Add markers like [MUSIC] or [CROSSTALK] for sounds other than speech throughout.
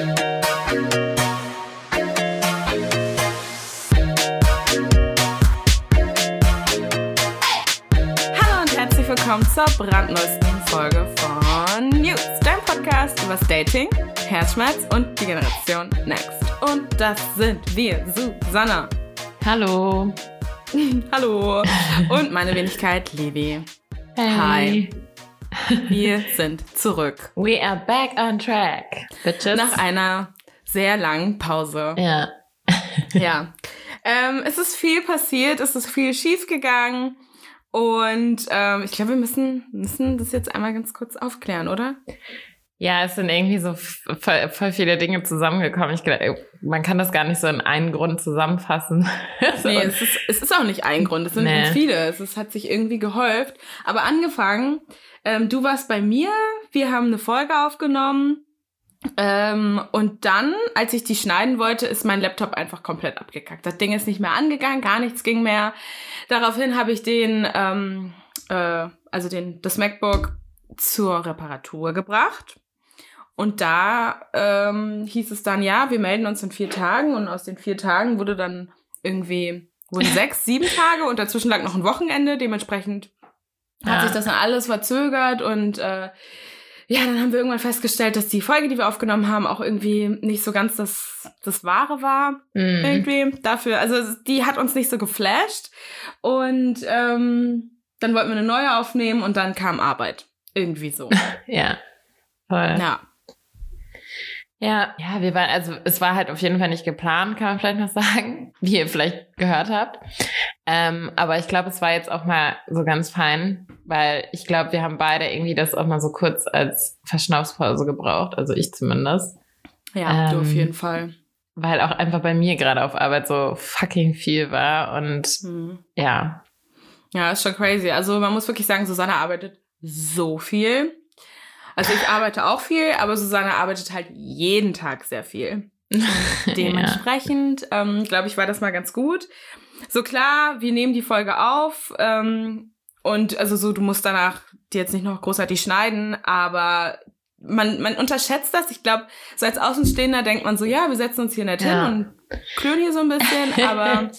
Hallo und herzlich willkommen zur brandneuesten Folge von News, dein Podcast über Dating, Herzschmerz und die Generation Next. Und das sind wir, Susanna. Hallo. [LAUGHS] Hallo. Und meine Wenigkeit, Levi. Hey. Hi. Wir sind zurück. We are back on track, bitches. Nach einer sehr langen Pause. ja. [LAUGHS] Ja. Ähm, es ist viel passiert, es ist viel schief gegangen. Und ähm, ich glaube, wir müssen, müssen das jetzt einmal ganz kurz aufklären, oder? Ja, es sind irgendwie so voll, voll viele Dinge zusammengekommen. Ich glaube, man kann das gar nicht so in einen Grund zusammenfassen. [LAUGHS] Nee, es ist, es ist auch nicht ein Grund, es sind Nee. ganz viele. Es ist, hat sich irgendwie gehäuft. Aber angefangen, ähm, du warst bei mir, wir haben eine Folge aufgenommen. Ähm, und dann, als ich die schneiden wollte, ist mein Laptop einfach komplett abgekackt. Das Ding ist nicht mehr angegangen, gar nichts ging mehr. Daraufhin habe ich den, ähm, äh, also den, das MacBook zur Reparatur gebracht. Und da ähm, hieß es dann, ja, wir melden uns in vier Tagen. Und aus den vier Tagen wurde dann irgendwie, wurden [LAUGHS] sechs, sieben Tage und dazwischen lag noch ein Wochenende. Dementsprechend hat Ja. sich das dann alles verzögert und äh, ja, dann haben wir irgendwann festgestellt, dass die Folge, die wir aufgenommen haben, auch irgendwie nicht so ganz das, das Wahre war. Mhm. Irgendwie dafür. Also die hat uns nicht so geflasht. Und ähm, dann wollten wir eine neue aufnehmen und dann kam Arbeit. Irgendwie so. [LAUGHS] Ja. Voll. ja. Ja, ja, wir waren, also es war halt auf jeden Fall nicht geplant, kann man vielleicht noch [LAUGHS] sagen, wie ihr vielleicht gehört habt. Ähm, aber ich glaube, es war jetzt auch mal so ganz fein, weil ich glaube, wir haben beide irgendwie das auch mal so kurz als Verschnaufspause gebraucht, also ich zumindest. Ja, du Ähm, auf jeden Fall. Weil auch einfach bei mir gerade auf Arbeit so fucking viel war und Hm. ja, Ja, ist schon crazy. Also man muss wirklich sagen, Susanne arbeitet so viel. Also ich arbeite auch viel, aber Susanne arbeitet halt jeden Tag sehr viel. [LAUGHS] ja. Dementsprechend, ähm, glaube ich, war das mal ganz gut. So klar, wir nehmen die Folge auf ähm, und also so, du musst danach die jetzt nicht noch großartig schneiden, aber man, man unterschätzt das. Ich glaube, so als Außenstehender denkt man so, ja, wir setzen uns hier nett Ja. hin und klönen hier so ein bisschen, [LAUGHS] aber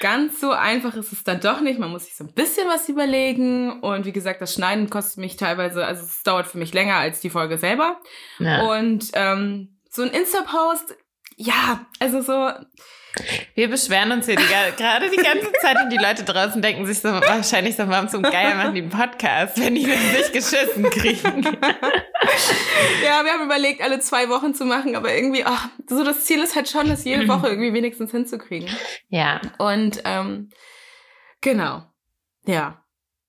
ganz so einfach ist es dann doch nicht. Man muss sich so ein bisschen was überlegen und wie gesagt, das Schneiden kostet mich teilweise, also es dauert für mich länger als die Folge selber. ja. Und ähm, so ein Insta-Post, ja, also so, Wir beschweren uns hier die, gerade die ganze Zeit und die Leute draußen denken sich so wahrscheinlich so, warum zum Geier machen die einen Podcast, wenn die das nicht geschissen kriegen. [LAUGHS] ja, wir haben überlegt, alle zwei Wochen zu machen, aber irgendwie, ach, so das Ziel ist halt schon, das jede Woche irgendwie wenigstens hinzukriegen. Ja, Und ähm, genau, ja,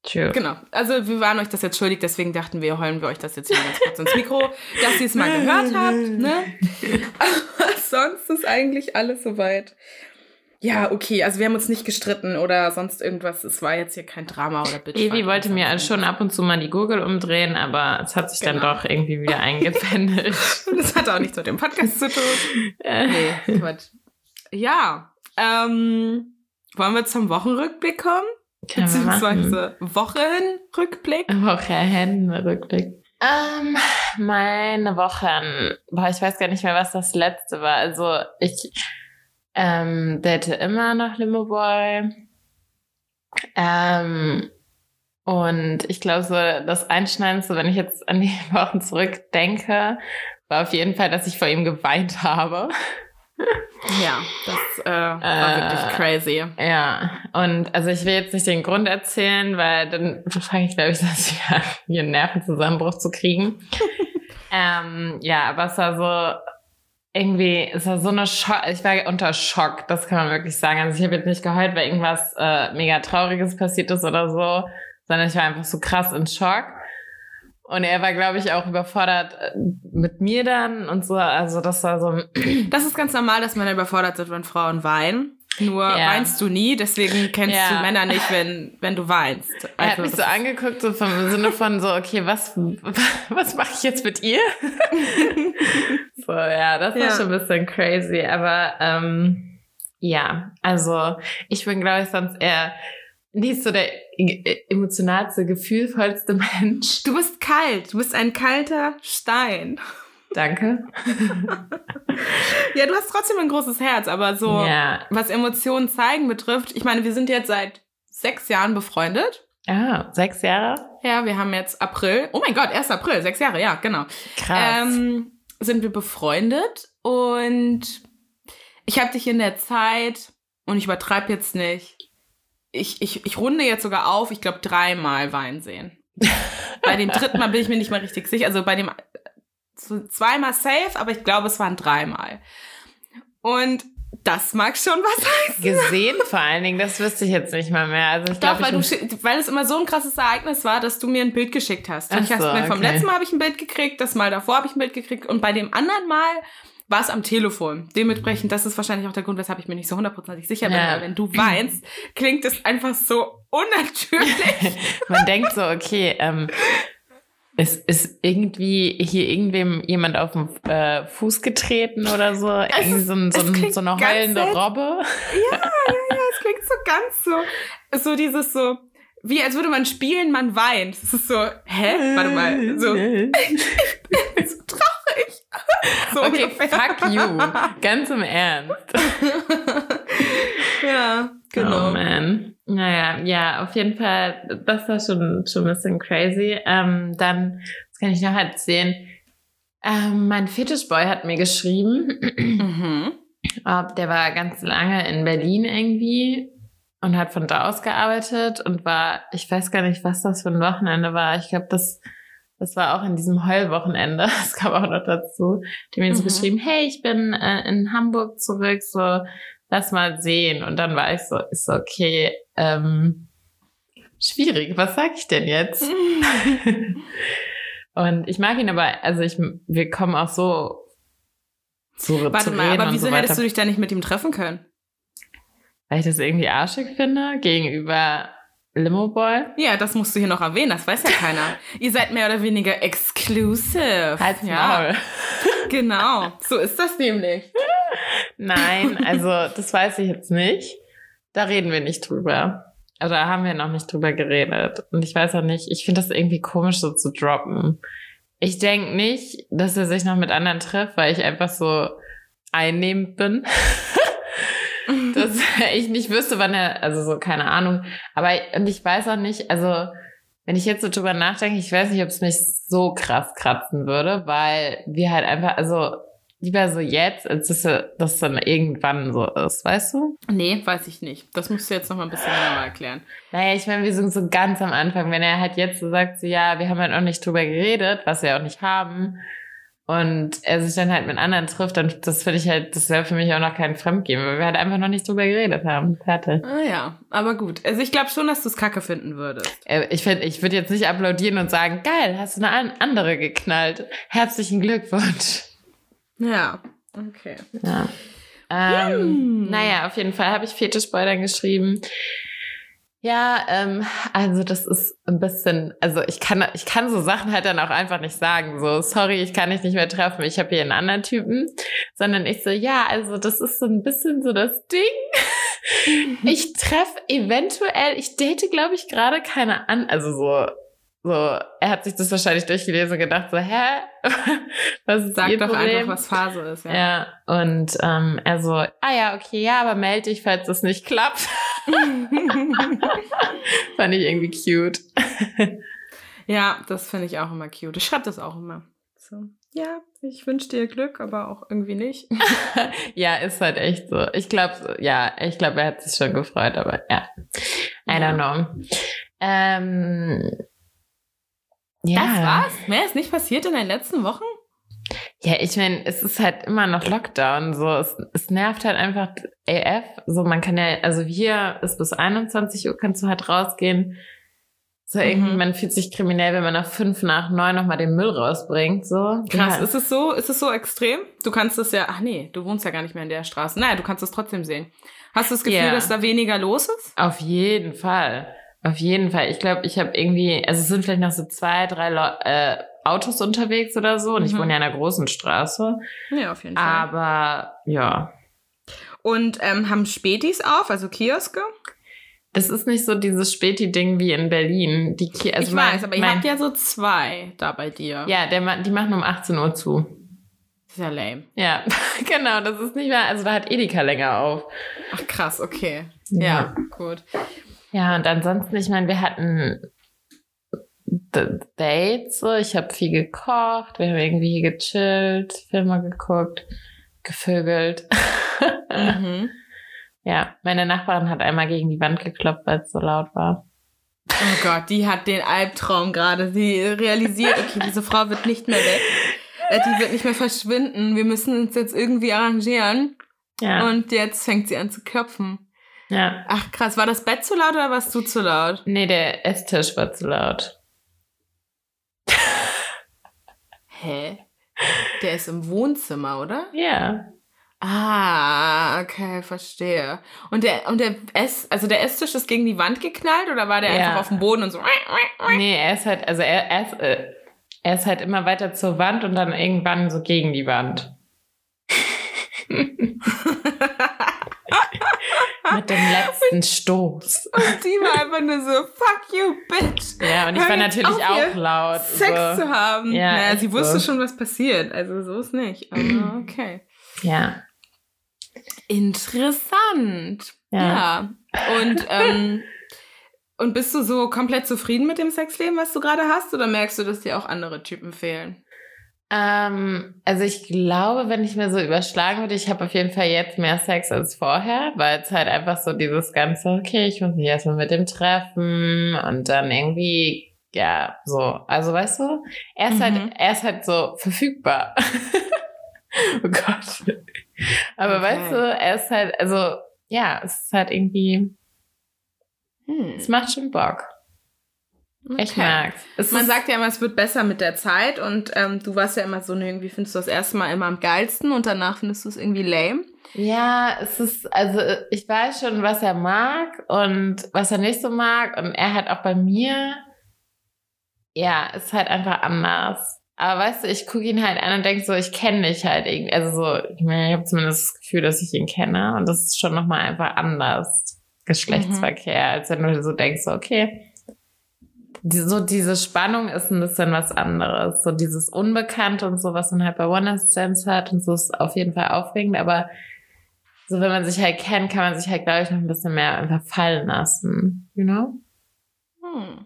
true. genau. Also wir waren euch das jetzt schuldig, deswegen dachten wir, heulen wir euch das jetzt hier ganz kurz ins Mikro, [LAUGHS] dass ihr es mal gehört habt, ne? Aber sonst ist eigentlich alles soweit. Ja, okay, also wir haben uns nicht gestritten oder sonst irgendwas. Es war jetzt hier kein Drama oder Bitch. Evi wollte mir also schon ab und zu mal die Gurgel umdrehen, aber es hat sich dann Genau. doch irgendwie wieder eingependelt. [LAUGHS] Und das hat auch nichts mit dem Podcast zu tun. [LAUGHS] Nee, Quatsch. Ja, ähm, wollen wir zum Wochenrückblick kommen? Können. Beziehungsweise Wochenrückblick? Wochenrückblick. Ähm, meine Wochen. Boah, ich weiß gar nicht mehr, was das letzte war. Also ich ähm, date immer noch Limo Boy. Ähm, und ich glaube, so das Einschneidendste, wenn ich jetzt an die [LAUGHS] Wochen zurückdenke, war auf jeden Fall, dass ich vor ihm geweint habe. Ja, das äh, war Äh, wirklich crazy. Ja, und also ich will jetzt nicht den Grund erzählen, weil dann fange ich, glaube ich, das [LAUGHS] wieder hier einen Nervenzusammenbruch zu kriegen. [LAUGHS] ähm, ja, aber es war so irgendwie, es war so eine Schock, ich war unter Schock, das kann man wirklich sagen. Also ich habe jetzt nicht geheult, weil irgendwas äh, mega Trauriges passiert ist oder so, sondern ich war einfach so krass in Schock. Und er war, glaube ich, auch überfordert äh, mit mir dann und so. Also das war so, [CLEARS THROAT] Das ist ganz normal, dass Männer überfordert sind, wenn Frauen weinen. Nur Ja. weinst du nie, deswegen kennst Ja. du Männer nicht, wenn, wenn du weinst. Er hat mich das so angeguckt, so vom Sinne von so, okay, was, [LAUGHS] was mache ich jetzt mit ihr? [LAUGHS] so, ja, das war Ja. schon ein bisschen crazy, aber ähm, ja, also ich bin, glaube ich, sonst eher nicht so der e- emotionalste, gefühlvollste [LAUGHS] Mensch. Du bist kalt, du bist ein kalter Stein. Danke. Ja, du hast trotzdem ein großes Herz, aber so, Ja. was Emotionen zeigen betrifft, ich meine, wir sind jetzt seit sechs Jahren befreundet. Ah, sechs Jahre? Ja, wir haben jetzt April. Oh mein Gott, 1. April, sechs Jahre, ja, genau. Krass. Ähm, sind wir befreundet und ich habe dich in der Zeit, und ich übertreibe jetzt nicht, ich, ich, ich runde jetzt sogar auf, ich glaube dreimal Wein sehen. [LAUGHS] bei dem dritten Mal bin ich mir nicht mal richtig sicher. Also bei dem zweimal safe, aber ich glaube, es waren dreimal. Und das mag schon was [LAUGHS] heißen. Gesehen vor allen Dingen, das wüsste ich jetzt nicht mal mehr. Also ich Doch, glaube, weil, du, ich weil es immer so ein krasses Ereignis war, dass du mir ein Bild geschickt hast. Und Ach ich hast so, mir vom okay. letzten Mal habe ich ein Bild gekriegt, das Mal davor habe ich ein Bild gekriegt und bei dem anderen Mal war es am Telefon. Dementsprechend, das ist wahrscheinlich auch der Grund, weshalb ich mir nicht so hundertprozentig sicher bin, Ja. weil wenn du weinst, klingt es einfach so unnatürlich. [LAUGHS] man denkt so, okay, ähm, ist, ist irgendwie hier irgendwem jemand auf den äh, Fuß getreten oder so? Irgendwie so, ein, so, es ein, klingt so eine heulende. Robbe? ja, ja, ja, es klingt so ganz so, so dieses so, wie als würde man spielen, man weint. Es ist so, hä? Warte mal, so, [LAUGHS] [LAUGHS] so traurig. [LAUGHS] So Okay, ungefähr. fuck you. [LAUGHS] Ganz im Ernst. Ja, genau. Oh man. Naja, ja, auf jeden Fall, das war schon, schon ein bisschen crazy. Ähm, dann, was kann ich noch erzählen? Ähm, mein Fetischboy hat mir geschrieben, Mhm. ob der war ganz lange in Berlin irgendwie und hat von da aus gearbeitet und war, ich weiß gar nicht, was das für ein Wochenende war. Ich glaube, das, das war auch in diesem Heulwochenende. [LAUGHS] Das kam auch noch dazu. Die mir so Mhm. geschrieben, hey, ich bin äh, in Hamburg zurück, so lass mal sehen. Und dann war ich so, ist so, okay, ähm, schwierig, was sag ich denn jetzt? [LAUGHS] und ich mag ihn aber, also ich, wir kommen auch so zu, Warte zu mal, aber wieso so hättest du dich da nicht mit ihm treffen können? Weil ich das irgendwie arschig finde gegenüber Limo Boy. Ja, das musst du hier noch erwähnen, das weiß ja keiner. Ihr seid mehr oder weniger exclusive. Halt's ja, Maul. [LAUGHS] [LAUGHS] genau. So ist das nämlich. Nein, [LAUGHS] also das weiß ich jetzt nicht. Da reden wir nicht drüber. Also da haben wir noch nicht drüber geredet. Und ich weiß auch nicht, ich finde das irgendwie komisch so zu droppen. Ich denke nicht, dass er sich noch mit anderen trifft, weil ich einfach so einnehmend bin. [LAUGHS] dass ich nicht wüsste, wann er, also so, keine Ahnung. Aber, und ich weiß auch nicht, also, wenn ich jetzt so drüber nachdenke, ich weiß nicht, ob es mich so krass kratzen würde, weil wir halt einfach, also, lieber so jetzt, als dass das dann irgendwann so ist, weißt du? Nee, weiß ich nicht. Das musst du jetzt noch mal ein bisschen genauer erklären. Naja, ich meine, wir sind so ganz am Anfang, wenn er halt jetzt so sagt, so, ja, wir haben halt noch nicht drüber geredet, was wir auch nicht haben, und er sich dann halt mit anderen trifft, dann das finde ich halt, das wäre für mich auch noch kein Fremdgehen, weil wir halt einfach noch nicht drüber geredet haben. Fertig. Ah ja, aber gut. Also ich glaube schon, dass du es kacke finden würdest. Äh, Ich finde, ich würde jetzt nicht applaudieren und sagen, geil, hast du eine an- andere geknallt. Herzlichen Glückwunsch. Ja, okay. Ja. Ähm, Hm. Naja, auf jeden Fall habe ich Fetischboy dann geschrieben. Ja, ähm, also das ist ein bisschen, also ich kann, ich kann so Sachen halt dann auch einfach nicht sagen, so, sorry, ich kann dich nicht mehr treffen, ich habe hier einen anderen Typen, sondern ich so, ja, also das ist so ein bisschen so das Ding. Ich treffe eventuell, ich date, glaube ich, gerade keine an, also so, so, er hat sich das wahrscheinlich durchgelesen und gedacht so, hä? [LAUGHS] Was ist Sag ihr doch Problem? einfach, was Phase ist. Ja. Ja, und ähm, er so, ah ja, okay, ja, aber melde dich, falls das nicht klappt. [LAUGHS] Fand ich irgendwie cute. [LAUGHS] Ja, das finde ich auch immer cute. Ich schreibe das auch immer. So. Ja, ich wünsche dir Glück, aber auch irgendwie nicht. ja, ist halt echt so. Ich glaube, ja, ich glaube, er hat sich schon gefreut, aber ja. I don't know. Ähm, ja. Das war's? Mehr ist nicht passiert in den letzten Wochen? Ja, ich meine, es ist halt immer noch Lockdown. So, es, es nervt halt einfach AF. So, man kann ja, also hier ist bis 21 Uhr kannst du halt rausgehen. So, irgendwie, Mhm. man fühlt sich kriminell, wenn man nach fünf nach neun nochmal den Müll rausbringt. So. Krass, Ja. ist es so, ist es so extrem? Du kannst es ja, ach nee, du wohnst ja gar nicht mehr in der Straße. Naja, du kannst es trotzdem sehen. Hast du das Gefühl, Ja. dass da weniger los ist? Auf jeden Fall. Auf jeden Fall. Ich glaube, ich habe irgendwie, also es sind vielleicht noch so zwei, drei Leu äh, Autos unterwegs oder so. Und ich Mhm. wohne ja in einer großen Straße. Ja, auf jeden Aber ja, Und ähm, haben Spätis auf, also Kioske? das ist nicht so dieses Späti-Ding wie in Berlin. Die Ki also ich mein- weiß, aber ihr mein- habt ja so zwei da bei dir. Ja, der, die machen um 18 Uhr zu. Ist ja lame. Ja, [LAUGHS] genau, das ist nicht mehr, also da hat Edeka länger auf. Ach krass, okay. Ja, ja gut. Ja, und ansonsten, ich meine, wir hatten Dates, so. ich habe viel gekocht, wir haben irgendwie gechillt, Filme geguckt, gevögelt. Mhm. [LAUGHS] ja, meine Nachbarin hat einmal gegen die Wand geklopft, weil es so laut war. Oh Gott, die hat den Albtraum gerade. Sie realisiert, okay, diese Frau wird nicht mehr weg. Äh, die wird nicht mehr verschwinden. Wir müssen uns jetzt irgendwie arrangieren. Ja. Und jetzt fängt sie an zu klopfen. Ja. Ach krass, war das Bett zu laut oder warst du zu laut? Nee, der Esstisch war zu laut. Hä? Der ist im Wohnzimmer, oder? Ja. Ah, okay, verstehe. Und der und der Ess, also der Esstisch ist gegen die Wand geknallt oder war der ja. einfach auf dem Boden und so? Nee, er ist halt, also er, er, ist, äh, er ist halt immer weiter zur Wand und dann irgendwann so gegen die Wand. [LAUGHS] Mit dem letzten [LAUGHS] Stoß. Und die war einfach nur so, fuck you, bitch. Ja, und ich Hör war natürlich auf, auch laut. Sex so. zu haben. Ja, naja, sie wusste so. schon, was passiert. Also so ist nicht. Aber [CLEARS THROAT] okay. Ja. Interessant. Ja. ja. Und, ähm, und bist du so komplett zufrieden mit dem Sexleben, was du gerade hast? Oder merkst du, dass dir auch andere Typen fehlen? Ähm, also ich glaube, wenn ich mir so überschlagen würde, ich habe auf jeden Fall jetzt mehr Sex als vorher, weil es halt einfach so dieses ganze, okay, ich muss mich erstmal mit dem treffen und dann irgendwie, ja, so. Also weißt du, er ist halt, mhm. halt, er ist halt so verfügbar. [LAUGHS] oh Gott. Aber okay. weißt du, er ist halt, also, ja, es ist halt irgendwie, hm. es macht schon Bock. Okay. Ich mag's. Es Man sagt ja immer, es wird besser mit der Zeit und ähm, du warst ja immer so, irgendwie findest du das erste Mal immer am geilsten und danach findest du es irgendwie lame. Ja, es ist, also ich weiß schon, was er mag und was er nicht so mag und er hat auch bei mir, ja, ist halt einfach anders. Aber weißt du, ich gucke ihn halt an und denke so, ich kenne dich halt irgendwie. Also so, ich meine, ich habe zumindest das Gefühl, dass ich ihn kenne und das ist schon nochmal einfach anders. Geschlechtsverkehr, mhm. als wenn du so denkst, so, okay, die, so diese Spannung ist ein bisschen was anderes. So dieses Unbekannte und so, was man halt bei One Sense hat und so ist auf jeden Fall aufregend, aber so wenn man sich halt kennt, kann man sich halt, glaube ich, noch ein bisschen mehr einfach fallen lassen, you know? Hm.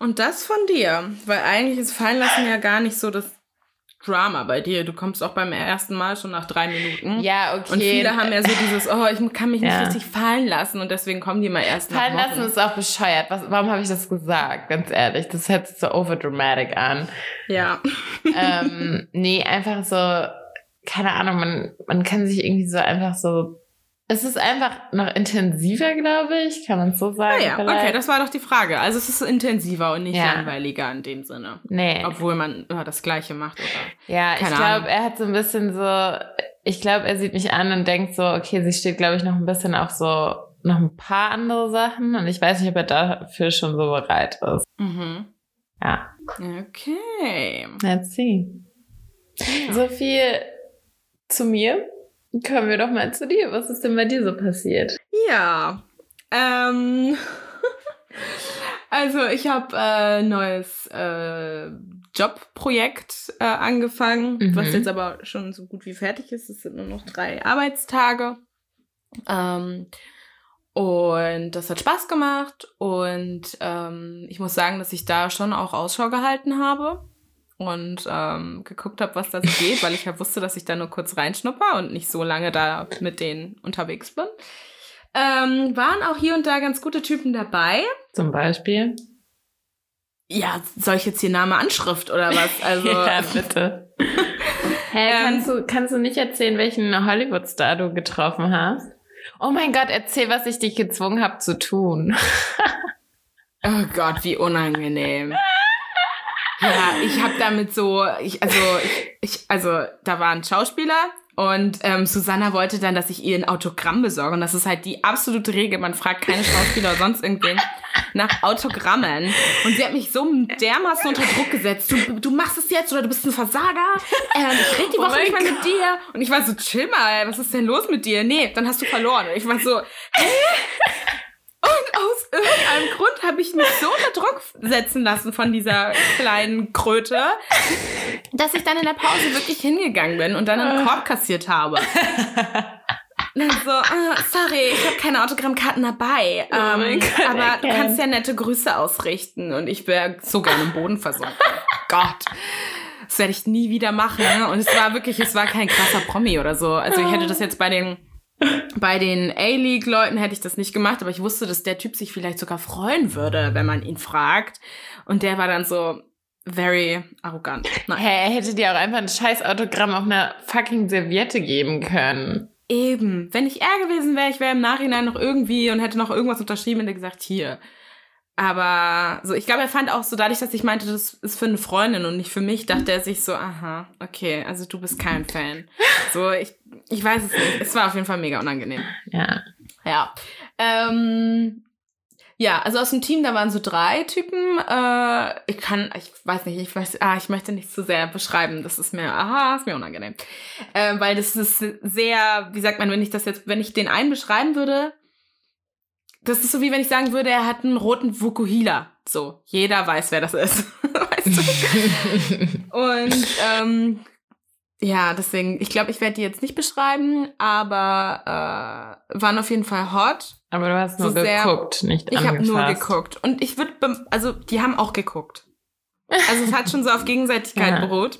Und das von dir, weil eigentlich ist Fallen lassen ja gar nicht so das Drama bei dir. Du kommst auch beim ersten Mal schon nach drei Minuten. Ja, okay. Und viele haben ja so dieses, oh, ich kann mich nicht ja. richtig fallen lassen und deswegen kommen die mal erst Fallen lassen ist auch bescheuert. Was, warum habe ich das gesagt? Ganz ehrlich, das hört sich so overdramatic an. Ja. ähm, nee, einfach so, keine Ahnung, man, man kann sich irgendwie so einfach so es ist einfach noch intensiver, glaube ich, kann man so sagen. Ja, ah ja. okay, das war doch die Frage. Also es ist intensiver und nicht ja. langweiliger in dem Sinne. Nee. Obwohl man ja, das Gleiche macht, oder? Ja, Keine ich glaube, er hat so ein bisschen so, ich glaube, er sieht mich an und denkt so, okay, sie steht, glaube ich, noch ein bisschen auf so noch ein paar andere Sachen und ich weiß nicht, ob er dafür schon so bereit ist. Mhm. Ja. Okay. Let's see. So viel zu mir. Kommen wir doch mal zu dir. Was ist denn bei dir so passiert? Ja. Ähm. [LAUGHS] also ich habe ein äh, neues äh, Jobprojekt äh, angefangen, mhm. was jetzt aber schon so gut wie fertig ist. Es sind nur noch drei Arbeitstage. Ähm, und das hat Spaß gemacht und ähm, ich muss sagen, dass ich da schon auch Ausschau gehalten habe und ähm, geguckt habe, was da so geht, weil ich ja wusste, dass ich da nur kurz reinschnupper und nicht so lange da mit denen unterwegs bin. Ähm, waren auch hier und da ganz gute Typen dabei. Zum Beispiel? Ja, soll ich jetzt hier Name Anschrift oder was? [LAUGHS] Also, ja, bitte. Hä, ähm, kannst, du, kannst du nicht erzählen, welchen Hollywood-Star du getroffen hast? Oh mein Gott, erzähl, was ich dich gezwungen habe zu tun. [LAUGHS] oh Gott, wie unangenehm. Ja, ich habe damit so, ich, also, ich, ich, also da war ein Schauspieler und ähm, Susanna wollte dann, dass ich ihr ein Autogramm besorge. Und das ist halt die absolute Regel. Man fragt keine Schauspieler oder sonst irgendwen nach Autogrammen. Und sie hat mich so dermaßen unter Druck gesetzt. Du, du machst es jetzt oder du bist ein Versager. Ähm, ich rede die oh Woche oh nicht mehr mit dir. Und ich war so, chill mal, was ist denn los mit dir? Nee, dann hast du verloren. Und ich war so, hä? Und [LAUGHS] aus irgendeinem Grund habe ich mich so unter Druck setzen lassen von dieser kleinen Kröte, dass ich dann in der Pause wirklich hingegangen bin und dann einen Korb kassiert habe. [LAUGHS] Dann so, ah, sorry, ich habe keine Autogrammkarten dabei. Oh Ähm, Gott, aber du kannst ja nette Grüße ausrichten. Und ich wäre so gerne im Boden versunken. Gott. Das werde ich nie wieder machen. ne? Und es war wirklich, es war kein krasser Promi oder so. Also ich hätte das jetzt bei den bei den A-League-Leuten hätte ich das nicht gemacht, aber ich wusste, dass der Typ sich vielleicht sogar freuen würde, wenn man ihn fragt. Und der war dann so very arrogant. Nein. Hä, er hätte dir auch einfach ein scheiß Autogramm auf einer fucking Serviette geben können. Eben. Wenn ich er gewesen wäre, ich wäre im Nachhinein noch irgendwie und hätte noch irgendwas unterschrieben und hätte gesagt, hier. Aber so, ich glaube, er fand auch so, dadurch, dass ich meinte, das ist für eine Freundin und nicht für mich, dachte er sich so, aha, okay, also du bist kein Fan. So, ich, ich weiß es nicht. Es war auf jeden Fall mega unangenehm. Ja. Ja. Ähm, ja, also aus dem Team, da waren so drei Typen. Äh, ich kann, ich weiß nicht, ich weiß, ah, ich möchte nicht zu sehr beschreiben. Das ist mir, aha, ist mir unangenehm. Äh, weil das ist sehr, wie sagt man, wenn ich das jetzt, wenn ich den einen beschreiben würde, das ist so wie wenn ich sagen würde, er hat einen roten Vukuhila. So, jeder weiß, wer das ist. [LAUGHS] weißt du? [LAUGHS] Und ähm, ja, deswegen, ich glaube, ich werde die jetzt nicht beschreiben, aber äh, waren auf jeden Fall hot. Aber du hast nur So sehr- geguckt, nicht Ich habe nur geguckt. Und ich würde, also die haben auch geguckt. Also es hat schon so auf Gegenseitigkeit [LAUGHS] Ja. beruht.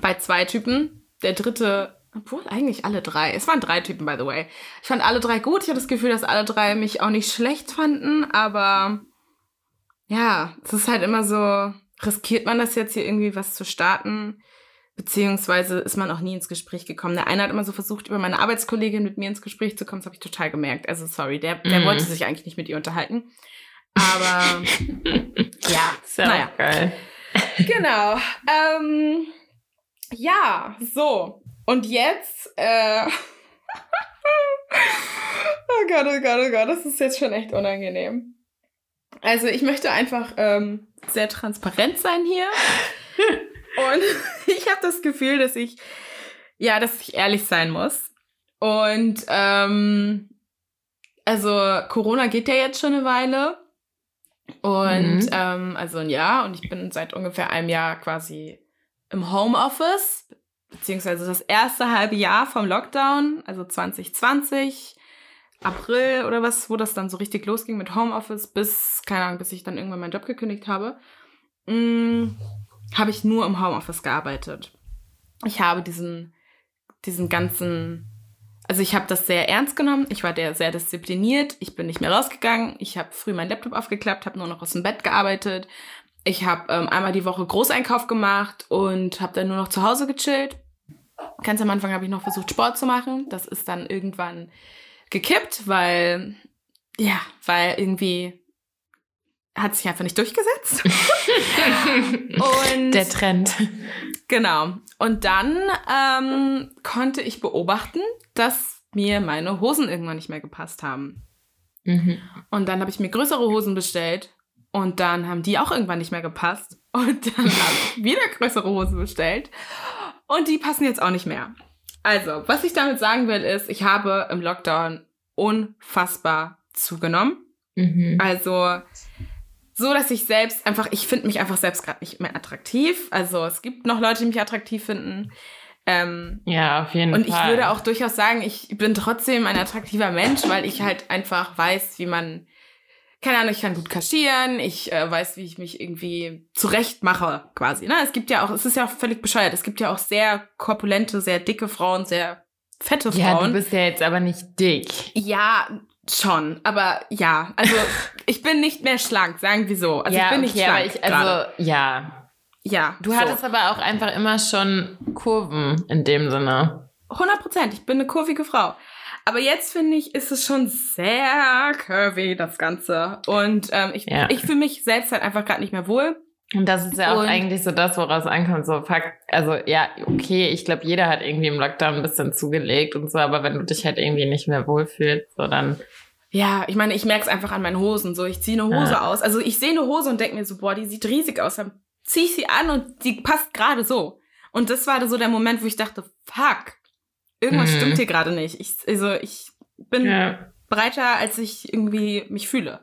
Bei zwei Typen. Der dritte, obwohl eigentlich alle drei. Es waren drei Typen, by the way. Ich fand alle drei gut. Ich hatte das Gefühl, dass alle drei mich auch nicht schlecht fanden. Aber ja, es ist halt immer so, riskiert man das jetzt hier irgendwie was zu starten? Beziehungsweise ist man auch nie ins Gespräch gekommen. Der eine hat immer so versucht, über meine Arbeitskollegin mit mir ins Gespräch zu kommen. Das habe ich total gemerkt. Also sorry, der, der Mhm. wollte sich eigentlich nicht mit ihr unterhalten. Aber [LAUGHS] ja, ja naja. geil. Genau. Ähm, ja, so. Und jetzt, äh, [LAUGHS] oh Gott, oh Gott, oh Gott, das ist jetzt schon echt unangenehm. Also ich möchte einfach ähm, sehr transparent sein hier. [LAUGHS] Und [LAUGHS] ich habe das Gefühl, dass ich, ja, dass ich ehrlich sein muss. Und ähm, also Corona geht ja jetzt schon eine Weile. Und Mhm. ähm, also ein Jahr und ich bin seit ungefähr einem Jahr quasi im Homeoffice, beziehungsweise das erste halbe Jahr vom Lockdown, also 2020, April oder was, wo das dann so richtig losging mit Homeoffice, bis, keine Ahnung, bis ich dann irgendwann meinen Job gekündigt habe, mh, habe ich nur im Homeoffice gearbeitet. Ich habe diesen, diesen ganzen also ich habe das sehr ernst genommen. Ich war der sehr diszipliniert. Ich bin nicht mehr rausgegangen. Ich habe früh meinen Laptop aufgeklappt, habe nur noch aus dem Bett gearbeitet. Ich habe ähm, einmal die Woche Großeinkauf gemacht und habe dann nur noch zu Hause gechillt. Ganz am Anfang habe ich noch versucht, Sport zu machen. Das ist dann irgendwann gekippt, weil, ja, weil irgendwie hat sich einfach nicht durchgesetzt. [LAUGHS] und Der Trend. Genau. Und dann ähm, konnte ich beobachten, dass mir meine Hosen irgendwann nicht mehr gepasst haben. Mhm. Und dann habe ich mir größere Hosen bestellt und dann haben die auch irgendwann nicht mehr gepasst. Und dann [LAUGHS] habe ich wieder größere Hosen bestellt und die passen jetzt auch nicht mehr. Also, was ich damit sagen will, ist, ich habe im Lockdown unfassbar zugenommen. Mhm. Also so, dass ich selbst einfach, ich finde mich einfach selbst gerade nicht mehr attraktiv. Also es gibt noch Leute, die mich attraktiv finden. Ähm, Ja, auf jeden und ich Fall. würde auch durchaus sagen, ich bin trotzdem ein attraktiver Mensch, weil ich halt einfach weiß, wie man, keine Ahnung, ich kann gut kaschieren, ich äh, weiß, wie ich mich irgendwie zurecht mache, quasi. Ne? Es gibt ja auch, es ist ja auch völlig bescheuert, es gibt ja auch sehr korpulente, sehr dicke Frauen, sehr fette Ja, Frauen. du bist ja jetzt aber nicht dick. Ja, schon. Aber ja, also [LAUGHS] ich bin nicht mehr schlank, sagen wir so. Also ja, ich bin nicht okay, schlank. ich, also, ja. ja, Du so. hattest aber auch einfach immer schon Kurven in dem Sinne. 100 Prozent. Ich bin eine kurvige Frau. Aber jetzt finde ich, ist es schon sehr curvy, das Ganze. Und ähm, ich, Ja. ich fühle mich selbst halt einfach gerade nicht mehr wohl. Und das ist ja auch Und- eigentlich so das, woraus ankommt. So, fuck, also ja, okay, ich glaube, jeder hat irgendwie im Lockdown ein bisschen zugelegt und so, aber wenn du dich halt irgendwie nicht mehr wohlfühlst, so dann. Ja, ich meine, ich merke es einfach an meinen Hosen. So, ich ziehe eine Hose Ja. aus. Also ich sehe eine Hose und denke mir so, boah, die sieht riesig aus. Dann ziehe ich sie an und die passt gerade so. Und das war so der Moment, wo ich dachte, fuck, irgendwas Mhm. stimmt hier gerade nicht. Ich, also ich bin Ja. breiter, als ich irgendwie mich fühle.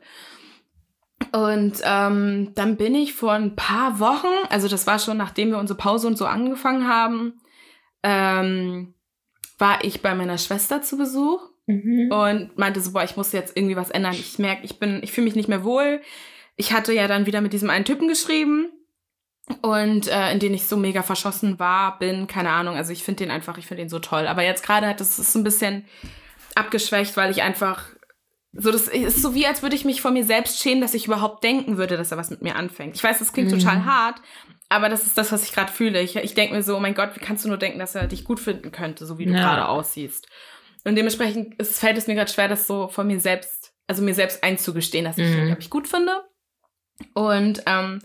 Und ähm, dann bin ich vor ein paar Wochen, also das war schon nachdem wir unsere Pause und so angefangen haben, ähm, war ich bei meiner Schwester zu Besuch mhm. und meinte so, boah, ich muss jetzt irgendwie was ändern. Ich merke, ich bin, ich fühle mich nicht mehr wohl. Ich hatte ja dann wieder mit diesem einen Typen geschrieben und äh, in den ich so mega verschossen war, bin, keine Ahnung. Also ich finde den einfach, ich finde den so toll. Aber jetzt gerade hat es so ein bisschen abgeschwächt, weil ich einfach so, das ist so wie, als würde ich mich vor mir selbst schämen, dass ich überhaupt denken würde, dass er was mit mir anfängt. Ich weiß, das klingt mhm. total hart, aber das ist das, was ich gerade fühle. Ich, ich denke mir so, oh mein Gott, wie kannst du nur denken, dass er dich gut finden könnte, so wie du ja. gerade aussiehst. Und dementsprechend es fällt es mir gerade schwer, das so von mir selbst, also mir selbst einzugestehen, dass ich mhm. ihn, ich, gut finde. Und ähm,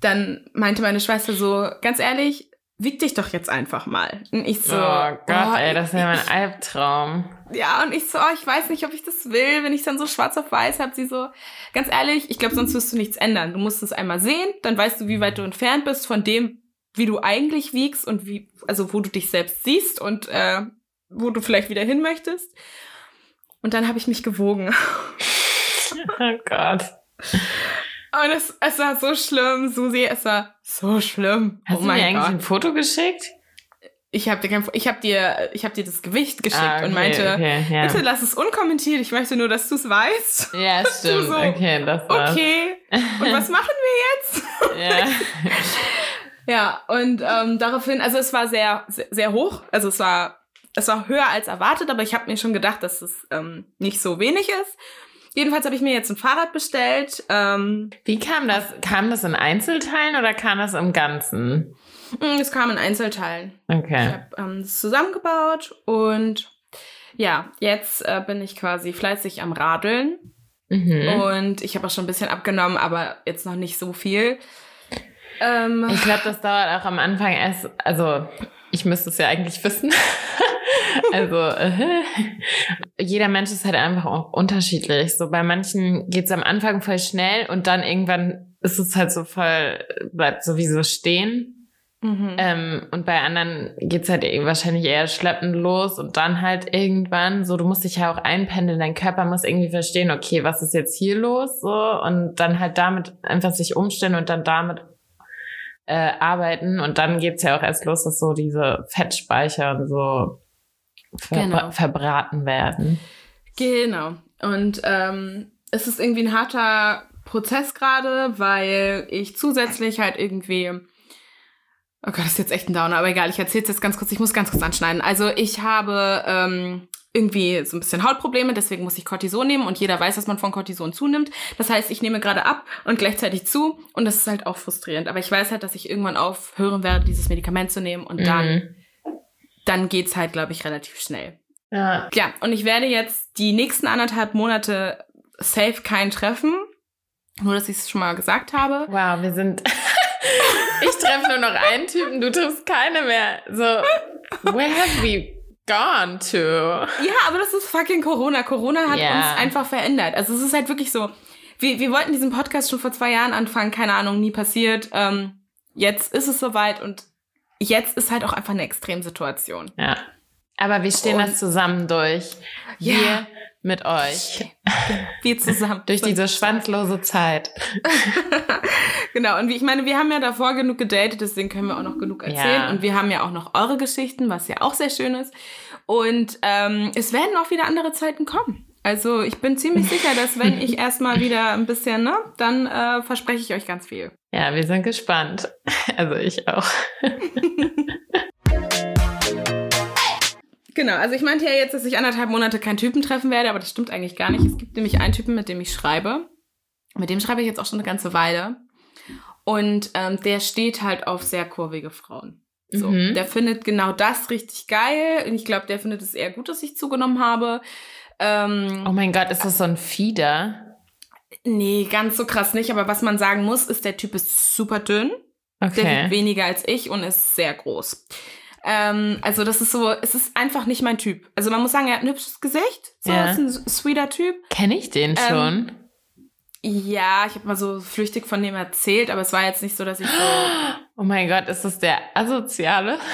dann meinte meine Schwester so, ganz ehrlich, wieg dich doch jetzt einfach mal. Und ich so, oh Gott, oh, ey, das ist ja mein Albtraum. Ja, und ich so, oh, ich weiß nicht, ob ich das will, wenn ich dann so schwarz auf weiß habe. Sie so, ganz ehrlich, ich glaube, sonst wirst du nichts ändern. Du musst es einmal sehen, dann weißt du, wie weit du entfernt bist von dem, wie du eigentlich wiegst und wie, also wo du dich selbst siehst und äh, wo du vielleicht wieder hin möchtest. Und dann habe ich mich gewogen. [LAUGHS] oh Gott. Und es, es war so schlimm, Susi, es war so schlimm. Hast oh du mir eigentlich Gott. ein Foto geschickt? Ich habe dir, kein, ich hab dir, ich hab dir das Gewicht geschickt ah, okay, und meinte, okay, ja. bitte lass es unkommentiert. Ich möchte nur, dass du es weißt. Ja, [LAUGHS] stimmt. So, okay, das war's. Okay. Und was [LAUGHS] machen wir jetzt? Ja. [LAUGHS] ja. Und ähm, daraufhin, also es war sehr, sehr, sehr hoch. Also es war, es war höher als erwartet, aber ich habe mir schon gedacht, dass es ähm, nicht so wenig ist. Jedenfalls habe ich mir jetzt ein Fahrrad bestellt. Ähm, Wie kam das? Kam das in Einzelteilen oder kam das im Ganzen? Mm, es kam in Einzelteilen. Okay. Ich habe ähm, das zusammengebaut und ja, jetzt äh, bin ich quasi fleißig am Radeln. Mhm. Und ich habe auch schon ein bisschen abgenommen, aber jetzt noch nicht so viel. Ähm, ich glaube, das dauert auch am Anfang erst, also ich müsste es ja eigentlich wissen. [LAUGHS] also äh, jeder Mensch ist halt einfach auch unterschiedlich. So bei manchen geht's am Anfang voll schnell und dann irgendwann ist es halt so voll, bleibt sowieso stehen. Mhm. Ähm, und bei anderen geht's halt wahrscheinlich eher schleppend los und dann halt irgendwann so, du musst dich ja auch einpendeln, dein Körper muss irgendwie verstehen, okay, was ist jetzt hier los, so, und dann halt damit einfach sich umstellen und dann damit äh, arbeiten und dann geht's ja auch erst los, dass so diese Fettspeicher und so ver genau. verbraten werden. Genau. Und ähm, es ist irgendwie ein harter Prozess gerade, weil ich zusätzlich halt irgendwie Oh Gott, das ist jetzt echt ein Downer, aber egal, ich erzähle es jetzt ganz kurz, ich muss ganz kurz anschneiden. Also ich habe ähm, irgendwie so ein bisschen Hautprobleme, deswegen muss ich Cortison nehmen und jeder weiß, dass man von Cortison zunimmt. Das heißt, ich nehme gerade ab und gleichzeitig zu und das ist halt auch frustrierend. Aber ich weiß halt, dass ich irgendwann aufhören werde, dieses Medikament zu nehmen und dann mhm dann geht's halt, glaube ich, relativ schnell. Ja. Ja, und ich werde jetzt die nächsten anderthalb Monate safe kein treffen. Nur, dass ich es schon mal gesagt habe. Wow, wir sind. [LAUGHS] ich treffe nur noch einen Typen, du triffst keine mehr. So, where have we gone to? Ja, aber das ist fucking Corona. Corona hat yeah. uns einfach verändert. Also es ist halt wirklich so. Wir, wir wollten diesen Podcast schon vor zwei Jahren anfangen, keine Ahnung, nie passiert. Ähm, jetzt ist es soweit und jetzt ist halt auch einfach eine Extremsituation. Ja. Aber wir stehen und, das zusammen durch. Ja. Wir mit euch. [LAUGHS] Wir zusammen. durch diese schwanzlose Zeit. [LAUGHS] genau. Und wie, ich meine, wir haben ja davor genug gedatet, deswegen können wir auch noch genug erzählen. Ja. Und wir haben ja auch noch eure Geschichten, was ja auch sehr schön ist. Und ähm, es werden auch wieder andere Zeiten kommen. Also ich bin ziemlich [LAUGHS] sicher, dass wenn ich erstmal wieder ein bisschen, ne, dann äh, verspreche ich euch ganz viel. Ja, wir sind gespannt. Also ich auch. Genau, also ich meinte ja jetzt, dass ich anderthalb Monate keinen Typen treffen werde, aber das stimmt eigentlich gar nicht. Es gibt nämlich einen Typen, mit dem ich schreibe. Mit dem schreibe ich jetzt auch schon eine ganze Weile. Und ähm, der steht halt auf sehr kurvige Frauen. So, mhm. der findet genau das richtig geil. Und ich glaube, der findet es eher gut, dass ich zugenommen habe. Ähm, oh mein Gott, ist das so ein Fieder? Nee, ganz so krass nicht. Aber was man sagen muss, ist, der Typ ist super dünn. Okay. Der wiegt weniger als ich und ist sehr groß. Ähm, also das ist so, es ist einfach nicht mein Typ. Also man muss sagen, er hat ein hübsches Gesicht. So, ja. ist ein sweeter Typ. Kenne ich den ähm, schon? Ja, ich habe mal so flüchtig von dem erzählt, aber es war jetzt nicht so, dass ich so. [GASPS] Oh mein Gott, ist das der Asoziale? [LAUGHS]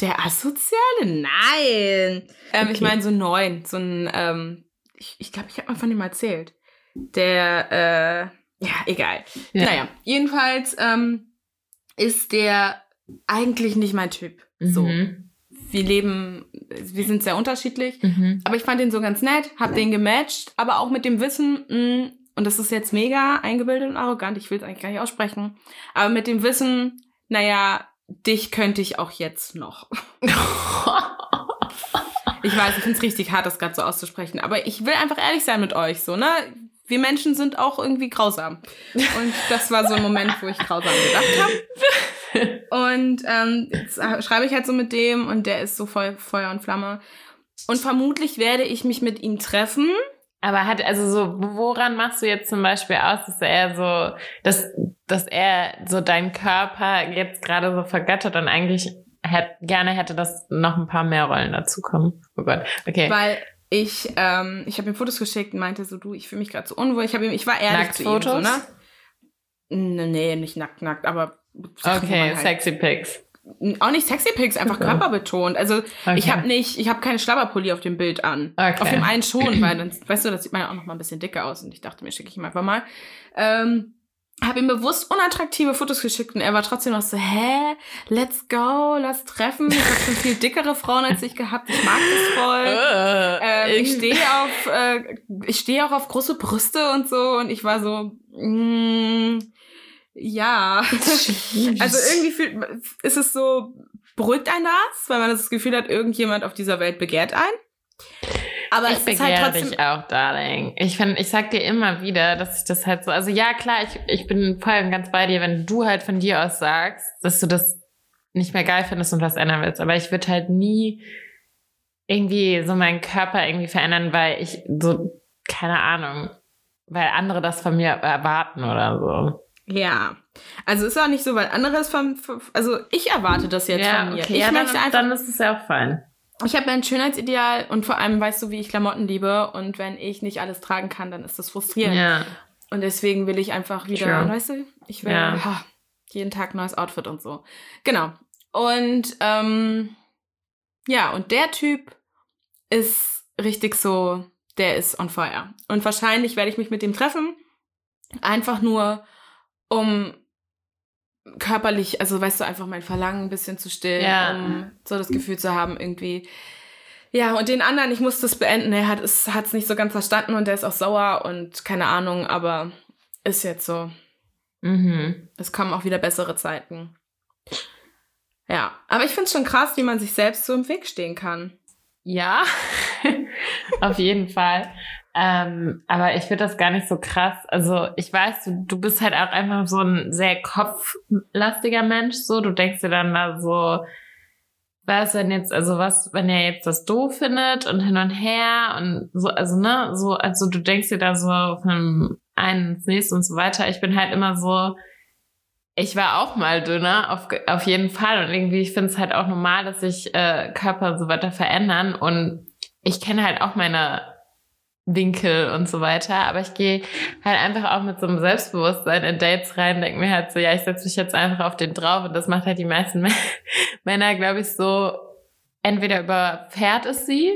Der Asoziale? Nein. Ähm, okay. Ich meine so neun. So ein, ähm, ich glaube, ich, glaub, ich habe mal von ihm erzählt. Der, äh, ja, egal. Ja. Naja, jedenfalls ähm, ist der eigentlich nicht mein Typ. Mhm. So. Wir leben, wir sind sehr unterschiedlich. Mhm. Aber ich fand den so ganz nett, hab den gematcht, aber auch mit dem Wissen, mh, mm, und das ist jetzt mega eingebildet und arrogant, ich will es eigentlich gar nicht aussprechen, aber mit dem Wissen, naja, dich könnte ich auch jetzt noch. [LAUGHS] ich weiß, ich finde es richtig hart, das gerade so auszusprechen, aber ich will einfach ehrlich sein mit euch, so, ne? Wir Menschen sind auch irgendwie grausam. Und das war so ein Moment, wo ich grausam gedacht habe. [LAUGHS] [LAUGHS] Und ähm, jetzt schreibe ich halt so mit dem und der ist so voll Feuer und Flamme. Und vermutlich werde ich mich mit ihm treffen. Aber hat, also so, woran machst du jetzt zum Beispiel aus, dass er so, dass, dass er so deinen Körper jetzt gerade so vergöttert und eigentlich hätte, gerne hätte, dass noch ein paar mehr Rollen dazukommen? Oh Gott, okay. Weil ich, ähm, ich habe ihm Fotos geschickt und meinte so, du, ich fühle mich gerade so unwohl. Ich habe ihm, ich war ehrlich nackt zu ihm, so, ne? Nee, nicht nackt, nackt, aber Okay, halt. sexy Pics auch nicht sexy Pics, einfach okay. körperbetont. Also okay. ich habe nicht, ich habe keine Schlabberpulli auf dem Bild an. Okay. Auf dem einen schon, weil dann, [CLEARS THROAT] weißt du, das sieht man ja auch noch mal ein bisschen dicker aus und ich dachte mir, schicke ich ihm einfach mal. Ähm, habe ihm bewusst unattraktive Fotos geschickt und er war trotzdem noch so, hä, let's go, lass treffen. Ich habe schon viel dickere Frauen als ich gehabt. Ich mag das voll. Äh, ähm, ich stehe auf, äh, ich stehe auch auf große Brüste und so und ich war so, mh, mm, ja. also irgendwie fühlt, ist es so, beruhigt einen das, weil man das Gefühl hat, irgendjemand auf dieser Welt begehrt einen. Aber ich es begehre halt dich auch, Darling. Ich finde, ich sag dir immer wieder, dass ich das halt so, also ja, klar, ich, ich bin voll und ganz bei dir, wenn du halt von dir aus sagst, dass du das nicht mehr geil findest und was ändern willst. Aber ich würde halt nie irgendwie so meinen Körper irgendwie verändern, weil ich so, keine Ahnung, weil andere das von mir erwarten oder so. Ja. Also ist auch nicht so, weil anderes von, also ich erwarte das jetzt ja, von mir. Okay, ich ja, möchte dann, einfach, dann ist es ja auch fein. Ich habe ein Schönheitsideal und vor allem weißt du, wie ich Klamotten liebe und wenn ich nicht alles tragen kann, dann ist das frustrierend. Ja. Und deswegen will ich einfach wieder, True. weißt du, ich will ja. ha, jeden Tag neues Outfit und so. Genau. Und ähm, ja, und der Typ ist richtig so, der ist on fire. Und wahrscheinlich werde ich mich mit dem treffen. Einfach nur, um körperlich, also weißt du, einfach mein Verlangen ein bisschen zu stillen, ja. um so das Gefühl zu haben, irgendwie. Ja, und den anderen, ich muss das beenden. Er hat es hat's nicht so ganz verstanden und der ist auch sauer und keine Ahnung, aber ist jetzt so. Mhm. Es kommen auch wieder bessere Zeiten. Ja, aber ich finde es schon krass, wie man sich selbst so im Weg stehen kann. Ja, [LAUGHS] auf jeden Fall. Ähm, aber ich finde das gar nicht so krass. Also ich weiß, du, du bist halt auch einfach so ein sehr kopflastiger Mensch. So, du denkst dir dann da so, was wenn jetzt, also was, wenn er jetzt das doof findet und hin und her und so, also ne, so, also du denkst dir da so von einem ins nächste und so weiter. Ich bin halt immer so, ich war auch mal dünner, auf, auf jeden Fall. Und irgendwie, ich finde es halt auch normal, dass sich äh, Körper so weiter verändern. Und ich kenne halt auch meine Winkel und so weiter. Aber ich gehe halt einfach auch mit so einem Selbstbewusstsein in Dates rein, denke mir halt so, ja, ich setze mich jetzt einfach auf den drauf und das macht halt die meisten [LAUGHS] Männer, glaube ich, so, entweder überfährt es sie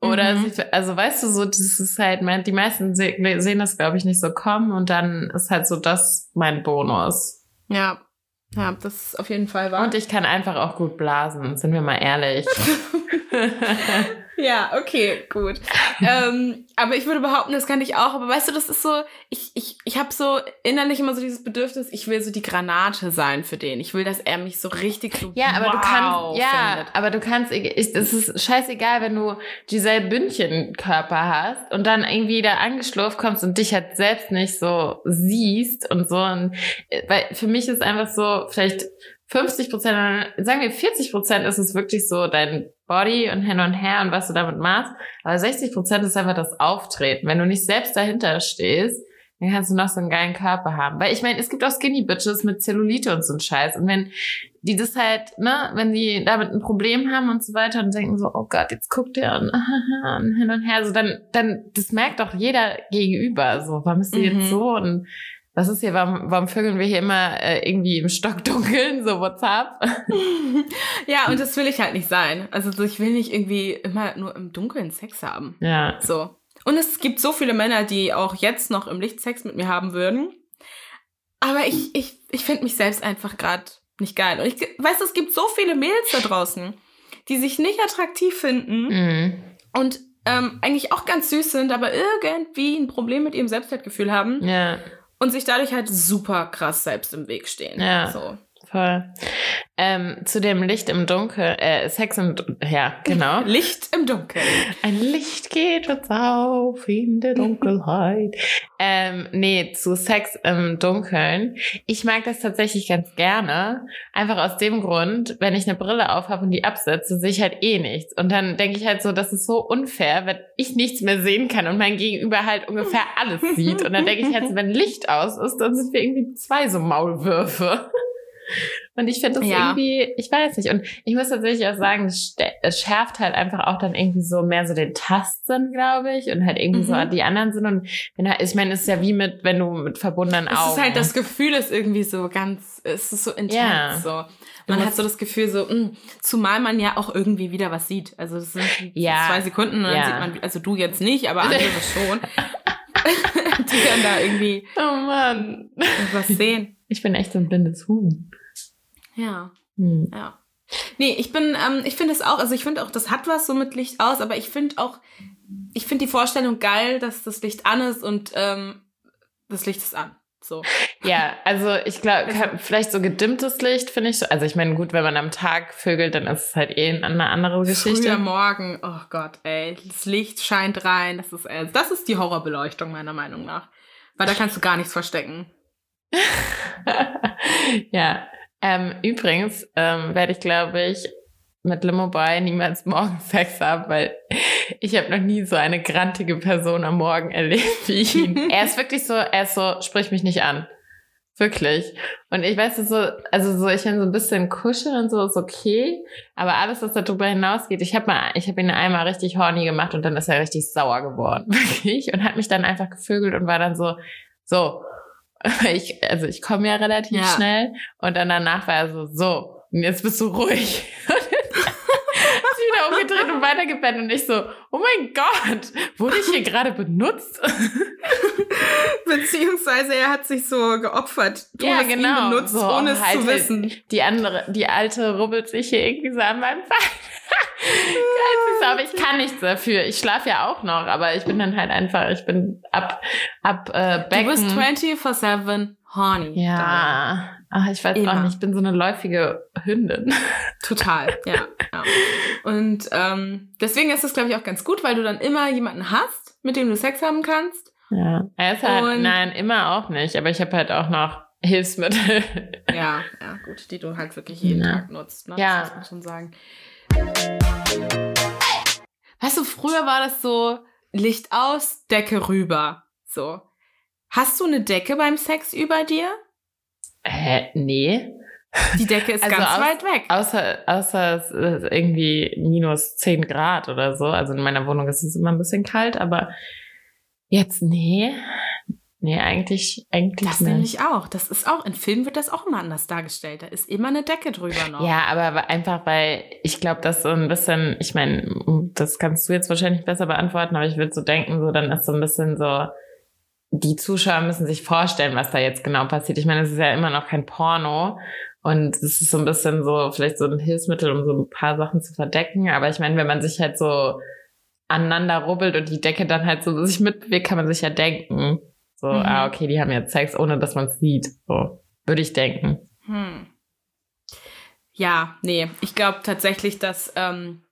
oder mhm. sie, also weißt du, so, das ist halt, die meisten sehen das, glaube ich, nicht so kommen und dann ist halt so das mein Bonus. Ja, ja, das ist auf jeden Fall wahr. Und ich kann einfach auch gut blasen, sind wir mal ehrlich. [LAUGHS] [LAUGHS] Ja, okay, gut. ähm, aber ich würde behaupten, das kann ich auch. Aber weißt du, das ist so, ich, ich, ich habe so innerlich immer so dieses Bedürfnis, ich will so die Granate sein für den. Ich will, dass er mich so richtig so Ja, aber wow du kannst, ja, findet. aber du kannst, es ist scheißegal, wenn du Giselle Bündchen Körper hast und dann irgendwie da angeschlurft kommst und dich halt selbst nicht so siehst und so. Und, äh, weil für mich ist einfach so, vielleicht 50 Prozent, sagen wir 40 Prozent ist es wirklich so dein Body und hin und her und was du damit machst. Aber 60 Prozent ist einfach das Auftreten. Wenn du nicht selbst dahinter stehst, dann kannst du noch so einen geilen Körper haben. Weil ich meine, es gibt auch Skinny Bitches mit Zellulite und so ein Scheiß. Und wenn die das halt, ne, wenn die damit ein Problem haben und so weiter und denken so, oh Gott, jetzt guckt der und, [LAUGHS] und hin und her, so dann, dann, das merkt doch jeder gegenüber. So, warum ist die mhm. jetzt so? Und Was ist hier, warum, warum vögeln wir hier immer äh, irgendwie im Stockdunkeln, so WhatsApp? [LAUGHS] ja, und das will ich halt nicht sein. Also ich will nicht irgendwie immer nur im Dunkeln Sex haben. Ja. So. Und es gibt so viele Männer, die auch jetzt noch im Licht Sex mit mir haben würden. Aber ich, ich, ich finde mich selbst einfach gerade nicht geil. Und ich weiß, es gibt so viele Mädels da draußen, die sich nicht attraktiv finden Mhm. und ähm, eigentlich auch ganz süß sind, aber irgendwie ein Problem mit ihrem Selbstwertgefühl haben Ja, und sich dadurch halt super krass selbst im Weg stehen. Ja. So. Voll. Ähm, zu dem Licht im Dunkeln, äh, Sex im, Dun- ja, genau. [LAUGHS] Licht im Dunkeln. Ein Licht geht uns auf in der Dunkelheit. [LAUGHS] ähm, nee, zu Sex im Dunkeln. Ich mag das tatsächlich ganz gerne. Einfach aus dem Grund, wenn ich eine Brille aufhabe und die absetze, sehe ich halt eh nichts. Und dann denke ich halt so, das ist so unfair, wenn ich nichts mehr sehen kann und mein Gegenüber halt ungefähr alles sieht. Und dann denke ich halt, so, [LAUGHS] wenn Licht aus ist, dann sind wir irgendwie zwei so Maulwürfe. Und ich finde das Ja. irgendwie, ich weiß nicht. Und ich muss tatsächlich auch sagen, es es schärft halt einfach auch dann irgendwie so mehr so den Tastsinn, glaube ich, und halt irgendwie so Mhm. die anderen Sinn. Und wenn, halt- ich meine, es ist ja wie mit, wenn du mit verbundenen Es Augen. ist halt das Gefühl ist irgendwie so ganz, es ist so intens Ja. so. Man hat so das Gefühl so, mh, zumal man ja auch irgendwie wieder was sieht. Also das sind Ja. zwei Sekunden und dann sieht man, also du jetzt nicht, aber andere [LAUGHS] schon, [LAUGHS] die dann da irgendwie Oh Mann. was sehen. Ich bin echt so ein blindes Huhn. Ja, Hm. ja. Nee, ich bin, ähm, ich finde es auch, also ich finde auch, das hat was so mit Licht aus, aber ich finde auch, ich finde die Vorstellung geil, dass das Licht an ist und ähm, das Licht ist an. So. Ja, also ich glaube, vielleicht so gedimmtes Licht finde ich so. Also ich meine, gut, wenn man am Tag vögelt, dann ist es halt eh eine andere Geschichte. Früher Morgen, oh Gott, ey, das Licht scheint rein, das ist, äh, das ist die Horrorbeleuchtung meiner Meinung nach. Weil da kannst du gar nichts verstecken. [LAUGHS] ja. Ähm, übrigens ähm, werde ich, glaube ich, mit Limo Boy niemals morgens [LAUGHS] Sex haben, weil ich habe noch nie so eine grantige Person am Morgen erlebt wie [LAUGHS] ihn. er ist wirklich so, er ist so, sprich mich nicht an. Wirklich. Und ich weiß es so, also so, ich finde so ein bisschen kuscheln und so ist okay, aber alles, was darüber hinausgeht, ich habe mal, ich habe ihn einmal richtig horny gemacht und dann ist er richtig sauer geworden, wirklich, und hat mich dann einfach gevögelt und war dann so, so, ich, also ich komme ja relativ Ja. schnell und dann danach war er so, so, und jetzt bist du ruhig. [LAUGHS] Wieder umgedreht und weitergepennt und ich so, oh mein Gott, wurde ich hier gerade benutzt? [LAUGHS] Beziehungsweise er hat sich so geopfert. Du Ja, hast genau. ihn benutzt, So, ohne es halt, zu wissen. Die andere, die alte rubbelt sich hier irgendwie so an meinem Bein. [LAUGHS] Geil, aber ich kann nichts dafür. Ich schlafe ja auch noch, aber ich bin dann halt einfach, ich bin ab, ab äh, Du Becken. bist 24-7 horny. ja, ach, ich weiß auch Immer. nicht, ich bin so eine läufige Hündin. [LAUGHS] Total, ja. ja. Und ähm, deswegen ist es, glaube ich, auch ganz gut, weil du dann immer jemanden hast, mit dem du Sex haben kannst. Ja, er ist halt, Und- nein, immer auch nicht, aber ich habe halt auch noch [LAUGHS] Hilfsmittel. Ja, ja, gut, die du halt wirklich jeden Ja. Tag nutzt. Ne? Ja. Das muss man schon sagen. Weißt du, früher war das so Licht aus, Decke rüber. So. Hast du eine Decke beim Sex über dir? Hä, nee. Die Decke ist [LAUGHS] Also ganz aus- weit weg. Außer, außer es ist irgendwie minus 10 Grad oder so. Also in meiner Wohnung ist es immer ein bisschen kalt, aber jetzt, nee. Nee, eigentlich, eigentlich Das nicht. nämlich auch. Das ist auch, in Filmen wird das auch immer anders dargestellt. Da ist immer eine Decke drüber noch. Ja, aber einfach, weil ich glaube, dass so ein bisschen, ich meine, das kannst du jetzt wahrscheinlich besser beantworten, aber ich würde so denken, so dann ist so ein bisschen so, die Zuschauer müssen sich vorstellen, was da jetzt genau passiert. Ich meine, es ist ja immer noch kein Porno und es ist so ein bisschen so, vielleicht so ein Hilfsmittel, um so ein paar Sachen zu verdecken. Aber ich meine, wenn man sich halt so aneinander rubbelt und die Decke dann halt so sich mitbewegt, kann man sich ja denken, so, Mhm. ah, okay, die haben jetzt Sex, ohne dass man es sieht. So, würde ich denken. Hm. Ja, nee. Ich glaube tatsächlich, dass ähm,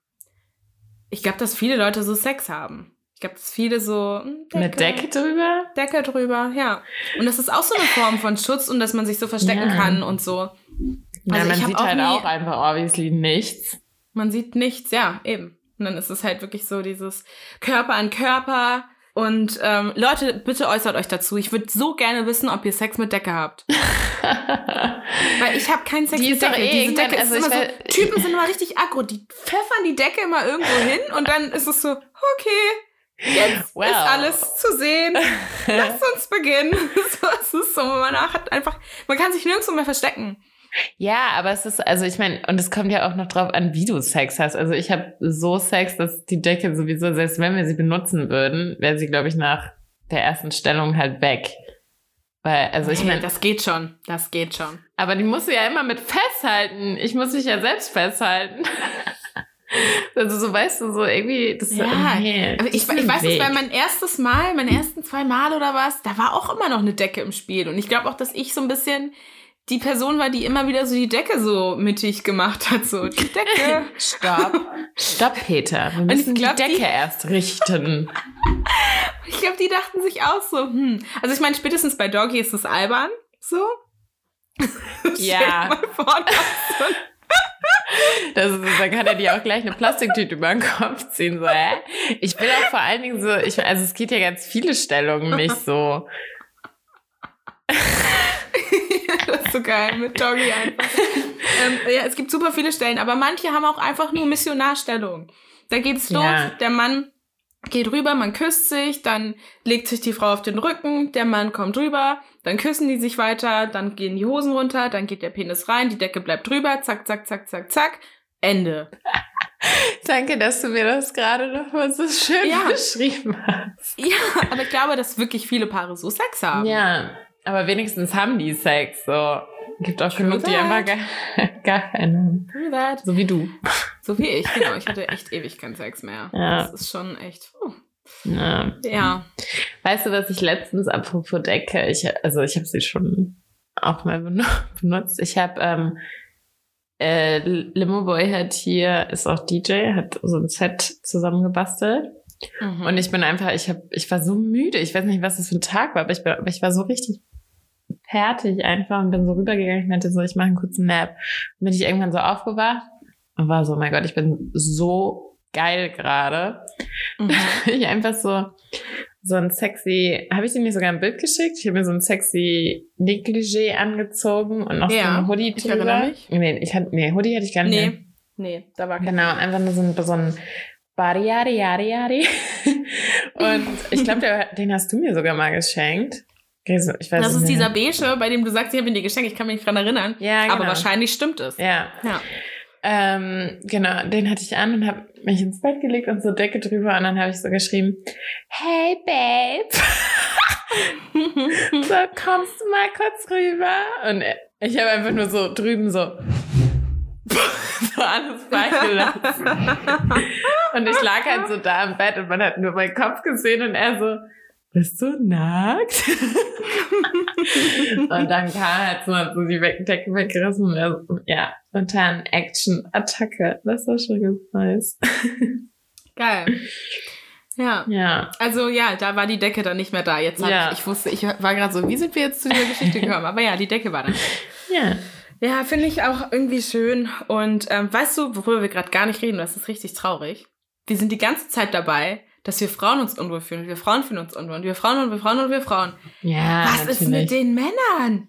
ich glaube, dass viele Leute so Sex haben. Ich glaube, dass viele so hm, Mit Decke drüber? Decke drüber, ja. Und das ist auch so eine Form von Schutz und dass man sich so verstecken Ja. kann und so. Ja, Also man sieht auch halt nie- auch einfach obviously nichts. Man sieht nichts, ja, eben. Und dann ist es halt wirklich so dieses Körper an Körper. Und ähm, Leute, bitte äußert euch dazu. Ich würde so gerne wissen, ob ihr Sex mit Decke habt. [LAUGHS] Weil ich habe keinen Sex Die mit ist Decke. eh Diese Decke ist also ich immer so, Typen sind immer richtig aggro. Die pfeffern die Decke immer irgendwo hin und dann ist es so, okay, Jetzt well. ist alles zu sehen. [LAUGHS] Lass uns beginnen. [LAUGHS] so, es ist so, man hat einfach, man kann sich nirgendwo mehr verstecken. Ja, aber es ist, also ich meine, und es kommt ja auch noch drauf an, wie du Sex hast. Also ich habe so Sex, dass die Decke sowieso, selbst wenn wir sie benutzen würden, wäre sie, glaube ich, nach der ersten Stellung halt weg. Weil, also ich meine. Das geht schon, das geht schon. Aber die musst du ja immer mit festhalten. Ich muss mich ja selbst festhalten. [LAUGHS] [LAUGHS] Also so weißt du, so irgendwie, das ja, ist, nee, aber ich, ich weiß nicht, weil mein erstes Mal, meine ersten zwei Mal oder was, da war auch immer noch eine Decke im Spiel. Und ich glaube auch, dass ich so ein bisschen die Person war, die immer wieder so die Decke so mittig gemacht hat. So, die Decke. [LAUGHS] Stopp. Stopp, Peter. Wir müssen glaub, die Decke die... erst richten. [LAUGHS] ich glaube, die dachten sich auch so, hm. Also ich meine, spätestens bei Doggy ist es albern. So. Ja. Das ist, dann kann er dir auch gleich eine Plastiktüte über den Kopf ziehen. So, hä? Ich will auch vor allen Dingen so, ich, also es geht ja ganz viele Stellungen nicht so. [LAUGHS] das ist so geil mit Doggy einfach. ähm, ja, es gibt super viele Stellen, aber manche haben auch einfach nur Missionarstellung. Da geht's los, ja. der Mann geht rüber, man küsst sich, dann legt sich die Frau auf den Rücken, der Mann kommt rüber, dann küssen die sich weiter, dann gehen die Hosen runter, dann geht der Penis rein, die Decke bleibt drüber, zack, zack, zack, zack, zack, Ende. [LAUGHS] Danke, dass du mir das gerade noch mal so schön ja. beschrieben hast. [LAUGHS] Ja, aber ich glaube, dass wirklich viele Paare so Sex haben. Ja, aber wenigstens haben die Sex. So. Gibt auch genug, die einfach gar, [LAUGHS] gar keinen. So wie du. So wie ich, genau. Ich hatte echt ewig keinen Sex mehr. Ja. Das ist schon echt. Uh. Ja. ja. Weißt du, was ich letztens apropos Decke, ich, also ich habe sie schon auch mal [LAUGHS] benutzt. Ich habe ähm, äh, Limo Boy hat hier, ist auch DJ, hat so ein Set zusammengebastelt. Mhm. Und ich bin einfach, ich hab, ich war so müde. Ich weiß nicht, was das für ein Tag war, aber ich, bin, aber ich war so richtig fertig einfach und bin so rübergegangen. Ich meinte so, ich mache einen kurzen Nap. Dann bin ich irgendwann so aufgewacht und war so, oh mein Gott, ich bin so geil gerade. Mhm. [LAUGHS] ich einfach so, so ein sexy, habe ich dir nicht sogar ein Bild geschickt? Ich habe mir so ein sexy Negligé angezogen und noch ja, so ein Hoodie drüber. Ich. Nee, ich hatte, nee, Hoodie hatte ich gar nicht. Nee, mehr. nee, da war kein Genau, einfach nur so ein, so ein Bariari, Yari, Yari. [LAUGHS] und ich glaube, den hast du mir sogar mal geschenkt. Ich weiß das ist dieser beige, bei dem du sagst, ich habe ihn dir geschenkt, ich kann mich nicht dran erinnern. Ja, genau. Aber wahrscheinlich stimmt es. Ja. ja. Ähm, genau, den hatte ich an und habe mich ins Bett gelegt und so Decke drüber und dann habe ich so geschrieben, hey Babe, [LAUGHS] so kommst du mal kurz rüber? Und ich habe einfach nur so drüben so [LAUGHS] so alles freigelassen. [LAUGHS] und ich lag halt so da im Bett und man hat nur meinen Kopf gesehen und er so, bist du nackt? [LAUGHS] und dann kam halt so, so die Decke weggerissen und er ja, spontan Action, Attacke. Das war schon ganz nice. [LAUGHS] Geil. Ja. Ja. Also ja, da war die Decke dann nicht mehr da. Jetzt ja. ich, ich wusste, ich war gerade so, wie sind wir jetzt zu dieser Geschichte [LAUGHS] gekommen? Aber ja, die Decke war dann. Ja. Ja, finde ich auch irgendwie schön. Und ähm, weißt du, worüber wir gerade gar nicht reden, das ist richtig traurig. Wir sind die ganze Zeit dabei, dass wir Frauen uns unwohl fühlen. Und wir Frauen fühlen uns unwohl. Und wir Frauen und wir Frauen und wir Frauen. Ja. Was natürlich. ist mit den Männern?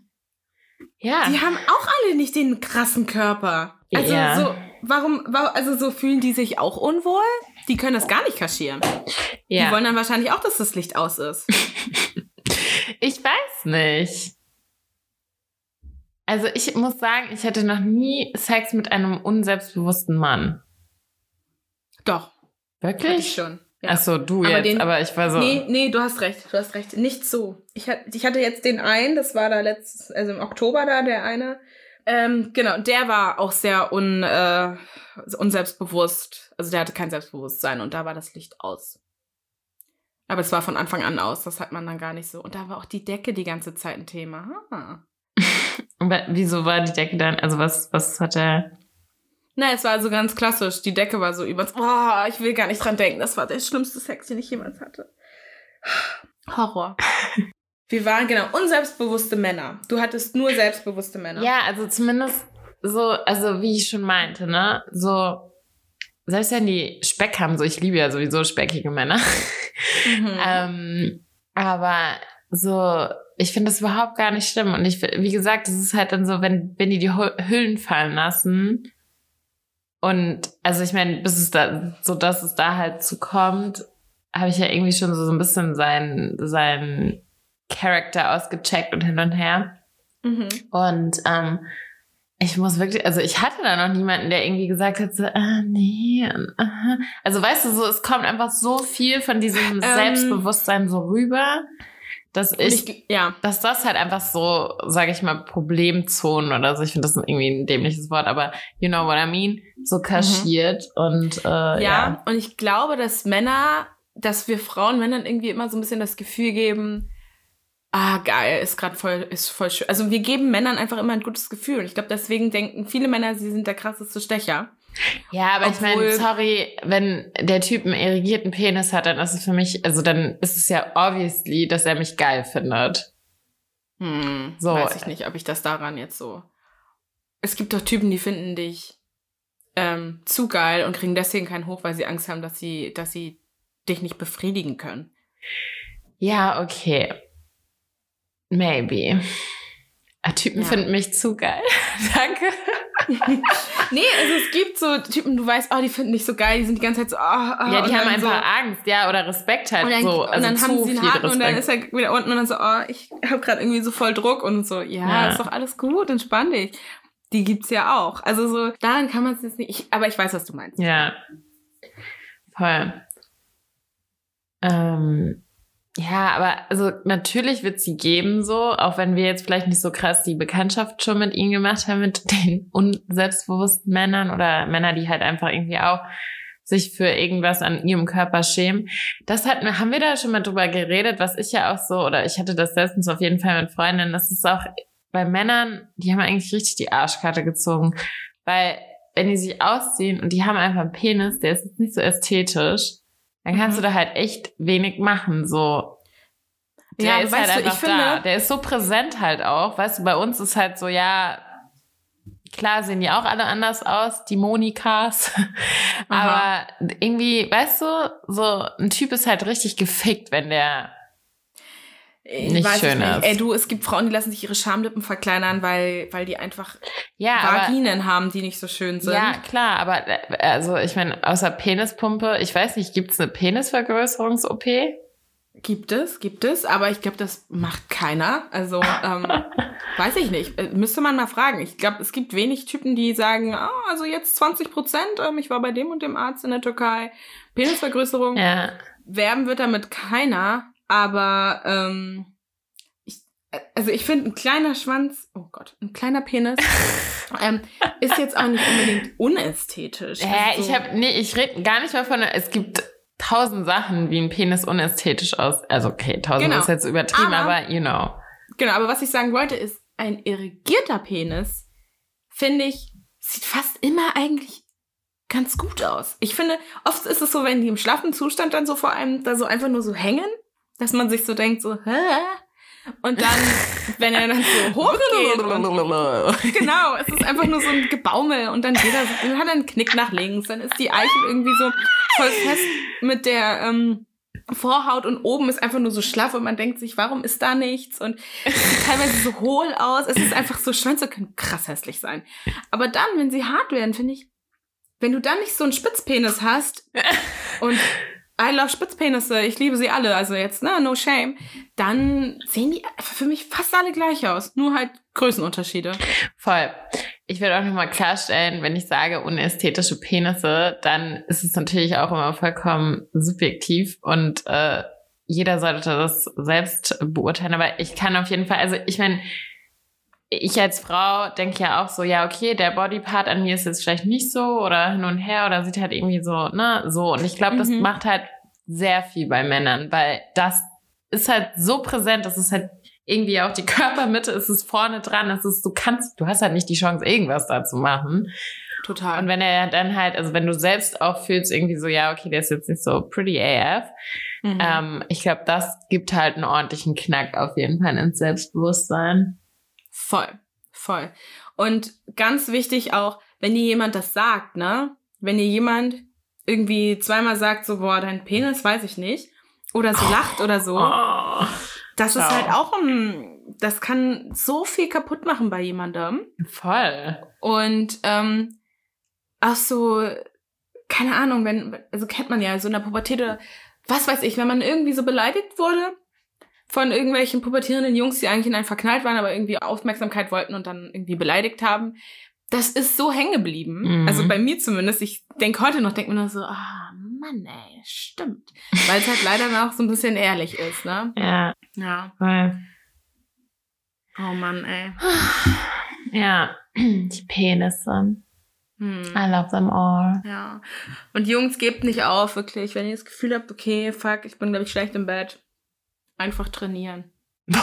Ja. Die haben auch alle nicht den krassen Körper. Also ja. so, warum, also so fühlen die sich auch unwohl? Die können das gar nicht kaschieren. Ja. Die wollen dann wahrscheinlich auch, dass das Licht aus ist. [LAUGHS] ich weiß nicht. Also ich muss sagen, ich hatte noch nie Sex mit einem unselbstbewussten Mann. Doch. Wirklich? Schon. Ja. Ach so, du aber jetzt, den, aber ich war so. Nee, nee, du hast recht, du hast recht. Nicht so. Ich, hatte, ich hatte jetzt den einen, das war da letztes, also im Oktober da, der eine. Ähm, genau, der war auch sehr un, äh, unselbstbewusst. Also der hatte kein Selbstbewusstsein und da war das Licht aus. Aber es war von Anfang an aus, das hat man dann gar nicht so. Und da war auch die Decke die ganze Zeit ein Thema. Ah. [LAUGHS] wieso war die Decke dann, also was, was hat er? Na, es war so ganz klassisch. Die Decke war so über. Oh, ich will gar nicht dran denken. Das war der schlimmste Sex, den ich jemals hatte. Horror. [LAUGHS] Wir waren genau unselbstbewusste Männer. Du hattest nur selbstbewusste Männer. Ja, also zumindest so, also wie ich schon meinte, ne? So, selbst wenn die Speck haben, so ich liebe ja sowieso speckige Männer. Mhm. [LAUGHS] ähm, aber so ich finde das überhaupt gar nicht schlimm. Und ich, wie gesagt, es ist halt dann so, wenn, wenn die die Hüllen fallen lassen. Und also ich meine, bis es da, so dass es da halt zu kommt, habe ich ja irgendwie schon so, so ein bisschen seinen sein Charakter ausgecheckt und hin und her. Mhm. Und ähm, ich muss wirklich, also ich hatte da noch niemanden, der irgendwie gesagt hat, so, ah, nee, aha. also weißt du, so, es kommt einfach so viel von diesem ähm, Selbstbewusstsein so rüber, dass ich, ich, ja, dass das halt einfach so, sage ich mal, Problemzonen oder so, ich finde das irgendwie ein dämliches Wort, aber you know what I mean, so kaschiert mhm. und äh, ja, ja, und ich glaube, dass Männer, dass wir Frauen Männern irgendwie immer so ein bisschen das Gefühl geben, ah, geil, ist gerade voll, ist voll schön. Also wir geben Männern einfach immer ein gutes Gefühl. Ich glaube, deswegen denken viele Männer, sie sind der krasseste Stecher. Ja, aber Obwohl, ich meine, sorry, wenn der Typ einen irrigierten Penis hat, dann ist es für mich, also dann ist es ja obviously, dass er mich geil findet. Hm, so. Weiß ich nicht, ob ich das daran jetzt so. Es gibt doch Typen, die finden dich ähm, zu geil und kriegen deswegen keinen hoch, weil sie Angst haben, dass sie, dass sie dich nicht befriedigen können. Ja, okay. Maybe. Ah, Typen ja. finden mich zu geil. [LAUGHS] Danke. [LAUGHS] nee, also es gibt so Typen, du weißt, oh, die finden dich so geil, die sind die ganze Zeit so, oh, oh Ja, die haben einfach so, Angst, ja, oder Respekt halt und dann, so. Also und dann haben sie einen Haken und dann ist er wieder unten und dann so, oh, ich habe gerade irgendwie so voll Druck und so, ja, ja, ist doch alles gut, entspann dich. Die gibt's ja auch. Also so, daran kann man es jetzt nicht, ich, aber ich weiß, was du meinst. Ja. Voll. Ähm, ja, aber also natürlich wird sie geben so, auch wenn wir jetzt vielleicht nicht so krass die Bekanntschaft schon mit ihnen gemacht haben, mit [LAUGHS] den unselbstbewussten Männern oder Männer, die halt einfach irgendwie auch sich für irgendwas an ihrem Körper schämen. Das hat, haben wir da schon mal drüber geredet, was ich ja auch so, oder ich hatte das letztens auf jeden Fall mit Freundinnen, das ist auch bei Männern, die haben eigentlich richtig die Arschkarte gezogen, weil wenn die sich ausziehen und die haben einfach einen Penis, der ist nicht so ästhetisch, dann kannst mhm. du da halt echt wenig machen, so. Der ja, ist halt du, einfach da. Finde, der ist so präsent halt auch. Weißt du, bei uns ist halt so, ja, klar sehen die auch alle anders aus, die Monikas. [LAUGHS] Aber irgendwie, weißt du, so ein Typ ist halt richtig gefickt, wenn der ich nicht schön nicht. ist. Ey, du, es gibt Frauen, die lassen sich ihre Schamlippen verkleinern, weil, weil die einfach ja, Vaginen aber, haben, die nicht so schön sind. Ja, klar, aber äh, also ich meine, außer Penispumpe, ich weiß nicht, gibt's eine Penisvergrößerungs-OP? Gibt es, gibt es, aber ich glaube, das macht keiner. Also, ähm, [LAUGHS] weiß ich nicht. Äh, müsste man mal fragen. Ich glaube, es gibt wenig Typen, die sagen, oh, also jetzt 20 Prozent, ähm, ich war bei dem und dem Arzt in der Türkei. Penisvergrößerung. Ja. Werben wird damit keiner. Aber ähm, ich, also ich finde, ein kleiner Schwanz, oh Gott, ein kleiner Penis [LAUGHS] ähm, ist jetzt auch nicht unbedingt unästhetisch. Hä, also, ich habe, nee, ich rede gar nicht mal von, es gibt tausend Sachen, wie ein Penis unästhetisch aus. Also okay, tausend genau. ist jetzt übertrieben, aber, aber you know. Genau, aber was ich sagen wollte ist, ein irrigierter Penis, finde ich, sieht fast immer eigentlich ganz gut aus. Ich finde, oft ist es so, wenn die im schlaffen Zustand dann so vor allem da so einfach nur so hängen dass man sich so denkt, so, hä? Und dann, wenn er dann so hochgeht. und, [LAUGHS] genau, es ist einfach nur so ein Gebaumel und dann geht er, dann hat er einen Knick nach links, dann ist die Eichel irgendwie so voll fest mit der ähm, Vorhaut und oben ist einfach nur so schlaff und man denkt sich, warum ist da nichts? Und es sieht teilweise so hohl aus. Es ist einfach so, Schwänze können krass hässlich sein. Aber dann, wenn sie hart werden, finde ich, wenn du dann nicht so einen Spitzpenis hast und I love Spitzpenisse, ich liebe sie alle, also jetzt, ne, no shame. Dann sehen die für mich fast alle gleich aus, nur halt Größenunterschiede. Voll. Ich werde auch nochmal klarstellen, wenn ich sage unästhetische Penisse, dann ist es natürlich auch immer vollkommen subjektiv und äh, jeder sollte das selbst beurteilen. Aber ich kann auf jeden Fall, also ich meine, ich als Frau denke ja auch so, ja, okay, der Bodypart an mir ist jetzt vielleicht nicht so oder hin und her oder sieht halt irgendwie so, ne, so. Und ich glaube, das mhm. macht halt sehr viel bei Männern, weil das ist halt so präsent, das ist halt irgendwie auch die [LAUGHS] Körpermitte, es ist vorne dran, es ist, du kannst, du hast halt nicht die Chance, irgendwas da zu machen. Total. Und wenn er dann halt, also wenn du selbst auch fühlst, irgendwie so, ja, okay, der ist jetzt nicht so pretty AF, mhm. ähm, ich glaube, das gibt halt einen ordentlichen Knack auf jeden Fall ins Selbstbewusstsein. Voll, voll. Und ganz wichtig auch, wenn dir jemand das sagt, ne? Wenn dir jemand irgendwie zweimal sagt, so, boah, dein Penis, weiß ich nicht, oder so lacht oder so, oh, das ist halt auch ein, das kann so viel kaputt machen bei jemandem. Voll. Und ähm, auch so, keine Ahnung, wenn, also kennt man ja, so in der Pubertät oder was weiß ich, wenn man irgendwie so beleidigt wurde von irgendwelchen pubertierenden Jungs, die eigentlich in einen verknallt waren, aber irgendwie Aufmerksamkeit wollten und dann irgendwie beleidigt haben. Das ist so hängen geblieben. Mhm. Also bei mir zumindest. Ich denke heute noch, denke mir nur so, ah, Mann, ey, stimmt. Weil es halt leider noch so ein bisschen ehrlich ist, ne? [LAUGHS] Ja, Ja. voll. Oh Mann, ey. Ja, [CLEARS THROAT] die Penisse. Hm. I love them all. Ja. Und Jungs, gebt nicht auf, wirklich. Wenn ihr das Gefühl habt, okay, fuck, ich bin, glaube ich, schlecht im Bett. Einfach trainieren. [LAUGHS]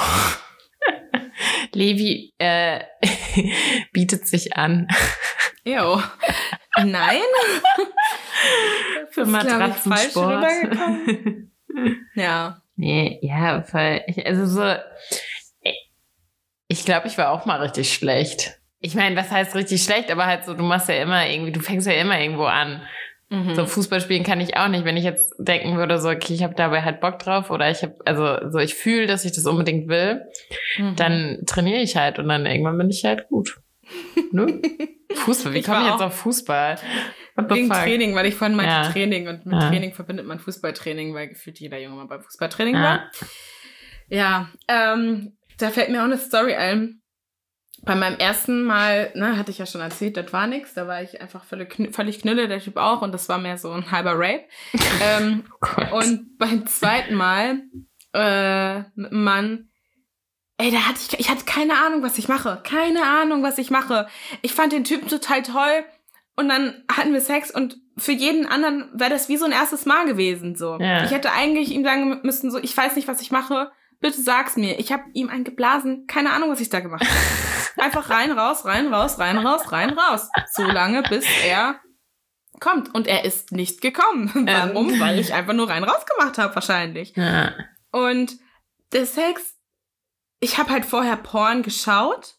Levi äh, [LAUGHS] bietet sich an. Ew. Nein? [LAUGHS] Für Matratzensport. Ja. nee, ja, voll. Ich, also so, ich glaube, ich war auch mal richtig schlecht. Ich meine, was heißt richtig schlecht, aber halt so, du machst ja immer irgendwie, du fängst ja immer irgendwo an. Mhm. So Fußball spielen kann ich auch nicht. Wenn ich jetzt denken würde, so, okay, ich habe dabei halt Bock drauf oder ich habe, also so, ich fühle, dass ich das unbedingt will, Mhm. dann trainiere ich halt und dann irgendwann bin ich halt gut. [LAUGHS] Ne? Fußball, wie Ich komme ich jetzt auf Fußball? Wegen fuck? Training, weil ich vorhin meinte Ja. Training und mit Ja. Training verbindet man Fußballtraining, weil gefühlt jeder Junge mal beim Fußballtraining Ja. war. Ja, ähm, da fällt mir auch eine Story ein. Bei meinem ersten Mal, ne, hatte ich ja schon erzählt, das war nix. Da war ich einfach völlig, völlig knülle, der Typ auch. Und das war mehr so ein halber Rape. [LAUGHS] ähm, Oh und beim zweiten Mal, äh, mit einem Mann, ey, da hatte ich, ich hatte keine Ahnung, was ich mache. Keine Ahnung, was ich mache. Ich fand den Typen total toll. Und dann hatten wir Sex und für jeden anderen wäre das wie so ein erstes Mal gewesen, so. Ja. Ich hätte eigentlich ihm sagen müssen, so, ich weiß nicht, was ich mache. Bitte sag's mir. Ich habe ihm einen geblasen. Keine Ahnung, was ich da gemacht habe. [LAUGHS] Einfach rein, raus, rein, raus, rein, raus, rein, raus. So lange, bis er kommt. Und er ist nicht gekommen. Warum? Weil ich einfach nur rein, raus gemacht habe, wahrscheinlich. ja. Und der Sex, ich habe halt vorher Porn geschaut.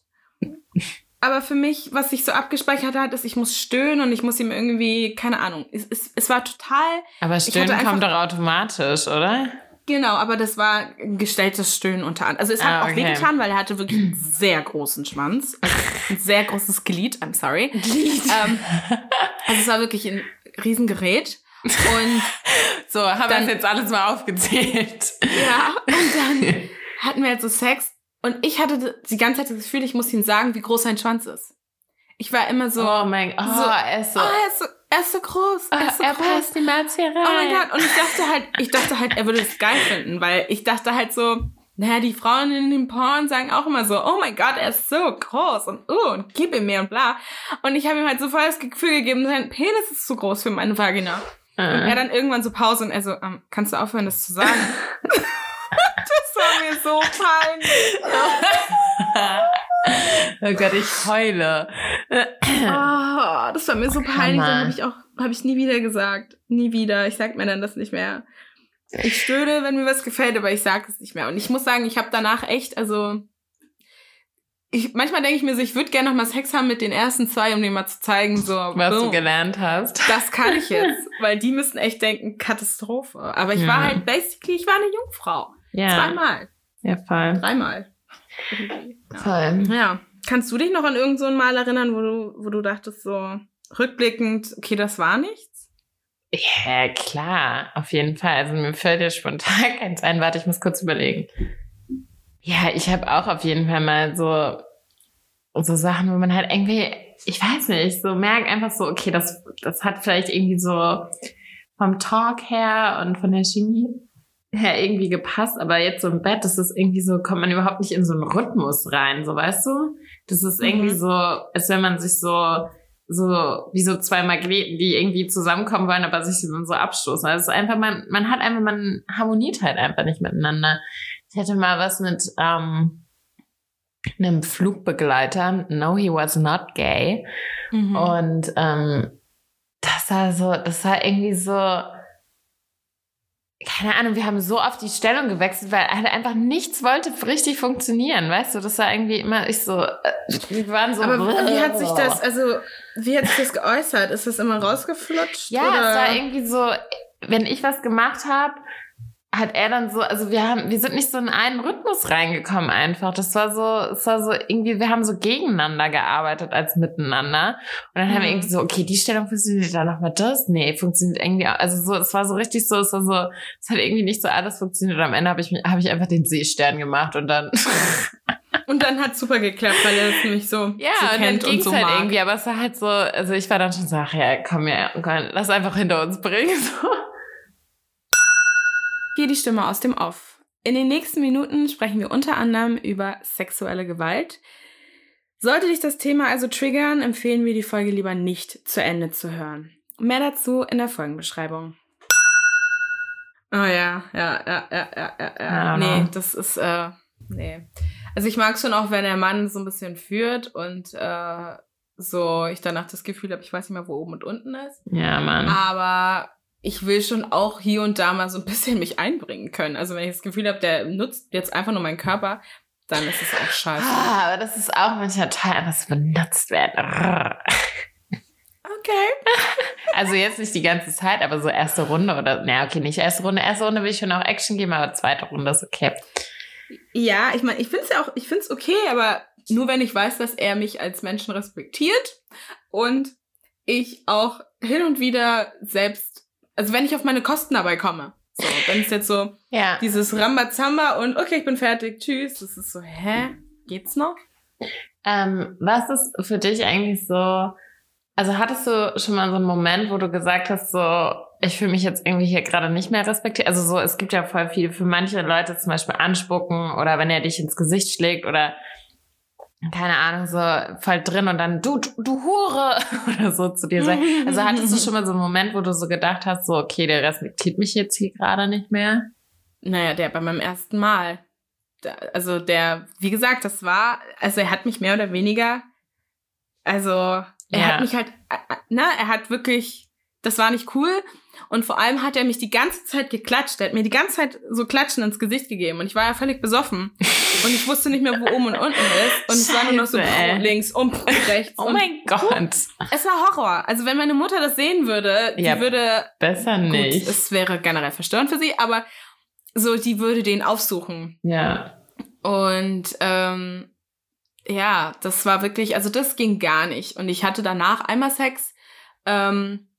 Aber für mich, was sich so abgespeichert hat, ist, ich muss stöhnen und ich muss ihm irgendwie, keine Ahnung. Es, es, es war total, Aber Stöhnen kommt doch automatisch, oder? Genau, aber das war ein gestelltes Stöhnen unter anderem. Also es hat Ah, auch okay. wehgetan, weil er hatte wirklich einen [CLEARS THROAT] sehr großen Schwanz. Also ein sehr großes Glied, I'm sorry. Glied. Ähm, also es war wirklich ein Riesengerät. Und [LAUGHS] So, haben wir das jetzt alles mal aufgezählt. Ja, und dann [LAUGHS] hatten wir halt so Sex und ich hatte die ganze Zeit das Gefühl, ich muss ihm sagen, wie groß sein Schwanz ist. Ich war immer so, oh mein Gott. Oh, so- er ist so. oh, er ist so, er ist so groß, er ist so er groß. passt niemals hier rein. Oh mein Gott, und ich dachte halt, ich dachte halt, er würde es geil finden, weil ich dachte halt so, naja, die Frauen in dem Porn sagen auch immer so, oh mein Gott, er ist so groß und oh, und gib ihm mehr und bla. Und ich habe ihm halt so voll das Gefühl gegeben, sein Penis ist zu groß für meine Vagina. Und er Äh. dann irgendwann so Pause und er so, ähm, kannst du aufhören, das zu sagen? [LAUGHS] [LAUGHS] das war mir so peinlich. [LAUGHS] oh Gott, ich heule. Oh, das war mir so peinlich. Dann habe ich auch, habe ich nie wieder gesagt. Nie wieder. Ich sag mir dann das nicht mehr. Ich stöhne, wenn mir was gefällt, aber ich sage es nicht mehr. Und ich muss sagen, ich habe danach echt, also ich, manchmal denke ich mir so, ich würde gerne noch mal Sex haben mit den ersten zwei, um dir mal zu zeigen, so Was du boom, gelernt hast. das kann ich [LAUGHS] jetzt, weil die müssen echt denken, Katastrophe. Aber ich Ja. war halt basically, ich war eine Jungfrau. Ja. Zweimal, Ja, voll. dreimal. Irgendwie. Ja. Voll. Ja. Kannst du dich noch an irgend so ein Mal erinnern, wo du, wo du dachtest so rückblickend, okay, das war nichts? Ja, klar, auf jeden Fall. Also mir fällt ja spontan [LAUGHS] keins ein. Warte, ich muss kurz überlegen. Ja, ich habe auch auf jeden Fall mal so, so Sachen, wo man halt irgendwie, ich weiß nicht, so merkt einfach so, okay, das, das hat vielleicht irgendwie so vom Talk her und von der Chemie her irgendwie gepasst, aber jetzt so im Bett, das ist irgendwie so, kommt man überhaupt nicht in so einen Rhythmus rein, so weißt du? Das ist irgendwie Mhm. so, als wenn man sich so, so, wie so zwei Magneten, die irgendwie zusammenkommen wollen, aber sich dann so abstoßen. Also es ist einfach, man, man hat einfach, man harmoniert halt einfach nicht miteinander. Ich hatte mal was mit, ähm, einem Flugbegleiter. No, he was not gay. Mhm. Und ähm, das war so, das war irgendwie so, keine Ahnung, wir haben so oft die Stellung gewechselt, weil halt einfach nichts wollte richtig funktionieren, weißt du? Das war irgendwie immer, ich so, äh, wir waren so. Aber wie hat sich das, also, wie hat sich das geäußert? Ist das immer rausgeflutscht? Ja, oder? es war irgendwie so, wenn ich was gemacht habe, hat er dann so, also wir haben, wir sind nicht so in einen Rhythmus reingekommen einfach. Das war so, es war so irgendwie, wir haben so gegeneinander gearbeitet als miteinander. Und dann mhm. haben wir mhm. irgendwie so, okay, die Stellung funktioniert dann nochmal das. Nee, funktioniert irgendwie, also so, es war so richtig so, es war so, es hat irgendwie nicht so alles funktioniert. Und am Ende habe ich, habe ich einfach den Seestern gemacht und dann. [LAUGHS] Und dann hat super geklappt, weil er es nämlich so, ja, so kennt und, und so halt mag. irgendwie, aber es war halt so, also ich war dann schon so, ach ja, komm ja, komm, lass einfach hinter uns bringen. [LAUGHS] So. Hier die Stimme aus dem Off. In den nächsten Minuten sprechen wir unter anderem über sexuelle Gewalt. Sollte dich das Thema also triggern, empfehlen wir die Folge lieber nicht zu Ende zu hören. Mehr dazu in der Folgenbeschreibung. Oh ja, ja, ja, ja, ja, ja, ja. Nee, das ist, äh, nee. Also ich mag schon auch, wenn der Mann so ein bisschen führt und äh, so ich danach das Gefühl habe, ich weiß nicht mehr, wo oben und unten ist. Ja, Mann. Aber ich will schon auch hier und da mal so ein bisschen mich einbringen können. Also wenn ich das Gefühl habe, der nutzt jetzt einfach nur meinen Körper, dann ist es auch scheiße. Ah, aber das ist auch manchmal toll, was benutzt wird. Okay. [LAUGHS] Also jetzt nicht die ganze Zeit, aber so erste Runde oder, naja, okay, nicht erste Runde. Erste Runde will ich schon auch Action geben, aber zweite Runde ist okay. Ja, ich meine, ich finde es ja auch, ich finde es okay, aber nur wenn ich weiß, dass er mich als Menschen respektiert und ich auch hin und wieder selbst also wenn ich auf meine Kosten dabei komme. So, wenn es jetzt so ja. dieses Rambazamba und okay, ich bin fertig, tschüss, das ist so, hä? Geht's noch? Ähm, was ist für dich eigentlich so, also hattest du schon mal so einen Moment, wo du gesagt hast, so, ich fühle mich jetzt irgendwie hier gerade nicht mehr respektiert? Also so, es gibt ja voll viel, für manche Leute zum Beispiel anspucken oder wenn er dich ins Gesicht schlägt oder keine Ahnung, so voll drin und dann du, du, du Hure [LAUGHS] oder so zu dir sagen. Also hattest du schon mal so einen Moment, wo du so gedacht hast, so, okay, der respektiert mich jetzt hier gerade nicht mehr? Naja, der bei meinem ersten Mal. Also der, wie gesagt, das war, also er hat mich mehr oder weniger, also er ja. hat mich halt, na, er hat wirklich, das war nicht cool. Und vor allem hat er mich die ganze Zeit geklatscht. Er hat mir die ganze Zeit so Klatschen ins Gesicht gegeben. Und ich war ja völlig besoffen. Und ich wusste nicht mehr, wo oben und unten ist. Und es war nur noch so ey. links und rechts. [LAUGHS] Oh mein Gott. Es war Horror. Also wenn meine Mutter das sehen würde, ja, die würde... Besser nicht. Gut, es wäre generell verstörend für sie, aber so, die würde den aufsuchen. Ja. Und ähm, ja, das war wirklich, also das ging gar nicht. Und ich hatte danach einmal Sex. Ähm,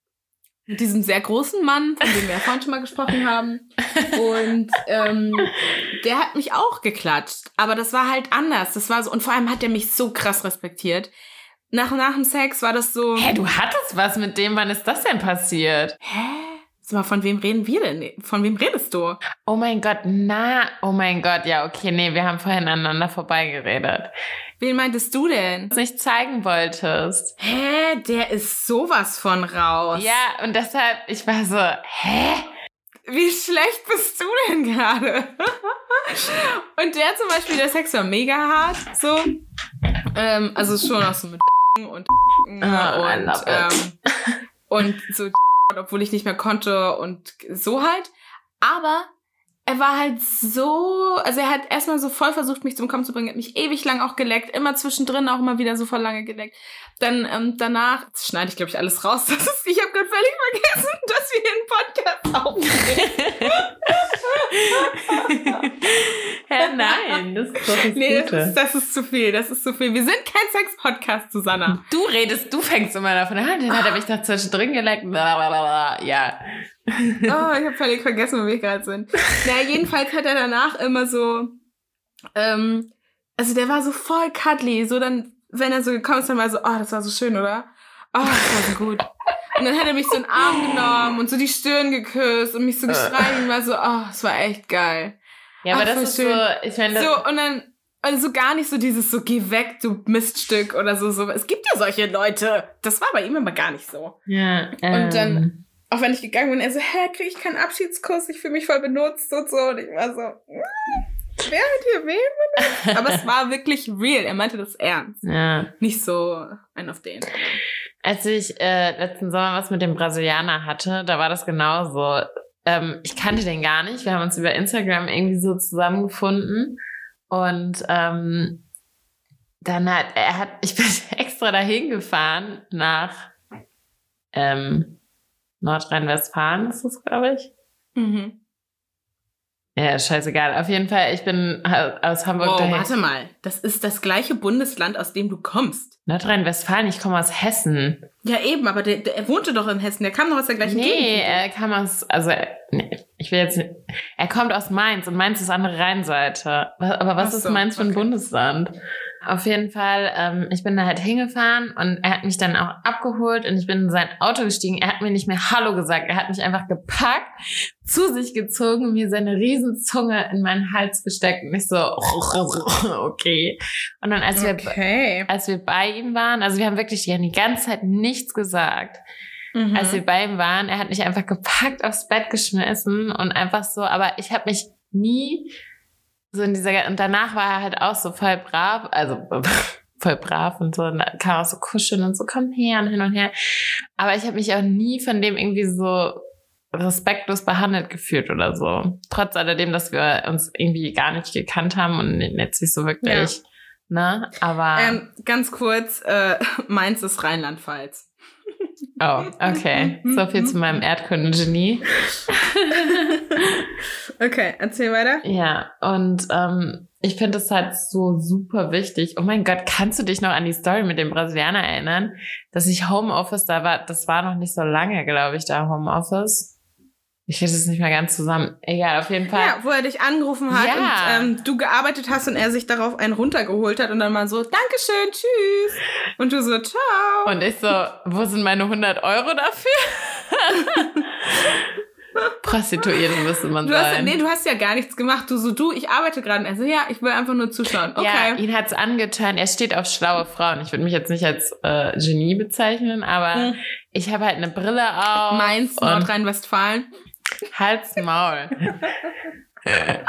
mit diesem sehr großen Mann, von dem wir ja vorhin schon mal gesprochen haben. Und ähm, der hat mich auch geklatscht. Aber das war halt anders. Das war so, und vor allem hat er mich so krass respektiert. Nach, nach dem Sex war das so. Hä, du hattest was mit dem, wann ist das denn passiert? Hä? Sag mal, von wem reden wir denn? Von wem redest du? Oh mein Gott, na, oh mein Gott, ja, okay, nee, wir haben vorhin aneinander vorbeigeredet. Wen meintest du denn? Was nicht zeigen wolltest. Hä? Der ist sowas von raus. Ja, und deshalb, ich war so, hä? Wie schlecht bist du denn gerade? [LAUGHS] und der zum Beispiel, der Sex war mega hart, so. Ähm, also schon auch so mit [LAUGHS] und [LAUGHS] oh, und, ähm, und so obwohl ich nicht mehr konnte und so halt. Aber er war halt so, also er hat erstmal so voll versucht, mich zum Kommen zu bringen, hat mich ewig lang auch geleckt, immer zwischendrin auch immer wieder so voll lange geleckt. Dann ähm, danach, schneide ich glaube ich alles raus, [LAUGHS] das ist, ich habe gerade völlig vergessen, [LAUGHS] dass wir einen Podcast aufnehmen. [LAUGHS] Hä, nein, das ist doch das Nee, Gute. Das, ist, das ist zu viel, das ist zu viel. Wir sind kein Sex-Podcast, Susanna. Du redest, du fängst immer davon an, dann hat er mich da zwischendrin geleckt, blablabla. ja. oh, ich habe völlig vergessen, wo wir gerade sind. Naja, jedenfalls hat er danach immer so, ähm, also der war so voll cuddly, so dann, wenn er so gekommen ist, dann war er so, oh, das war so schön, oder? Oh, das war so gut. Und dann hat er mich so in den Arm genommen und so die Stirn geküsst und mich so gestreichelt und war so, oh, das war echt geil. Ja, aber Ach, das ist schön. so, ich meine, so und dann also gar nicht so dieses so geh weg, du Miststück oder so so. Es gibt ja solche Leute. Das war bei ihm aber gar nicht so. Ja. Ähm. Und dann ähm, auch wenn ich gegangen bin, er so, hä, krieg ich keinen Abschiedskuss, ich fühle mich voll benutzt und so. Und ich war so, mm, wer hat hier wen benutzt? Aber es war wirklich real. Er meinte das ernst. Ja. Nicht so ein auf den. Als ich äh, letzten Sommer was mit dem Brasilianer hatte, da war das genauso. Ähm, ich kannte den gar nicht. Wir haben uns über Instagram irgendwie so zusammengefunden. Und ähm, dann hat er hat, [LAUGHS] ich bin extra dahin gefahren nach ähm, Nordrhein-Westfalen ist das, glaube ich. Mhm. Ja, scheißegal. Auf jeden Fall, ich bin aus Hamburg Wow, dahin. warte mal. Das ist das gleiche Bundesland, aus dem du kommst. Nordrhein-Westfalen, ich komme aus Hessen. Ja, eben, aber der, der, er wohnte doch in Hessen. Der kam doch aus der gleichen Nee, Gegend. er kam aus, also, nee, ich will jetzt nicht, er kommt aus Mainz und Mainz ist andere Rheinseite. Aber was Ach ist so, Mainz für ein okay. Bundesland? Auf jeden Fall, ähm, ich bin da halt hingefahren und er hat mich dann auch abgeholt und ich bin in sein Auto gestiegen. Er hat mir nicht mehr Hallo gesagt. Er hat mich einfach gepackt, zu sich gezogen, mir seine Riesenzunge in meinen Hals gesteckt und ich so, [LAUGHS] okay. Und dann, als wir Okay. als wir bei ihm waren, also wir haben wirklich die, die ganze Zeit nichts gesagt. Mhm. Als wir bei ihm waren, er hat mich einfach gepackt aufs Bett geschmissen und einfach so, aber ich habe mich nie so in dieser, und danach war er halt auch so voll brav, also [LAUGHS] voll brav und so, und kam auch so kuscheln und so, komm her und hin und her. Aber ich habe mich auch nie von dem irgendwie so respektlos behandelt gefühlt oder so. Trotz alledem, dass wir uns irgendwie gar nicht gekannt haben und jetzt nicht so wirklich, ne? Aber, ähm, ganz kurz, äh, [LAUGHS] Mainz ist Rheinland-Pfalz. Oh, okay. So viel zu meinem Erdkundengenie. [LAUGHS] Okay, erzähl weiter. Ja, und ähm, ich finde es halt so super wichtig. Oh mein Gott, kannst du dich noch an die Story mit dem Brasilianer erinnern, dass ich Homeoffice da war? Das war noch nicht so lange, glaube ich, da Homeoffice. Ich kriege das nicht mehr ganz zusammen. Egal, auf jeden Fall. Ja, wo er dich angerufen hat Ja. und ähm, du gearbeitet hast und er sich darauf einen runtergeholt hat und dann mal so, Dankeschön, tschüss. Und du so, ciao. Und ich so, wo sind meine 100 Euro dafür? [LAUGHS] Prostituierte müsste man Du hast, sein. nee, du hast ja gar nichts gemacht. Du so, du, ich arbeite gerade. Und er so, ja, ich will einfach nur zuschauen. Ja, Okay. ihn hat's angetan. Er steht auf schlaue Frauen. Ich würde mich jetzt nicht als äh, Genie bezeichnen, aber Hm. ich habe halt eine Brille auf. Mainz, Nordrhein-Westfalen. Hals Maul. [LAUGHS] Ey,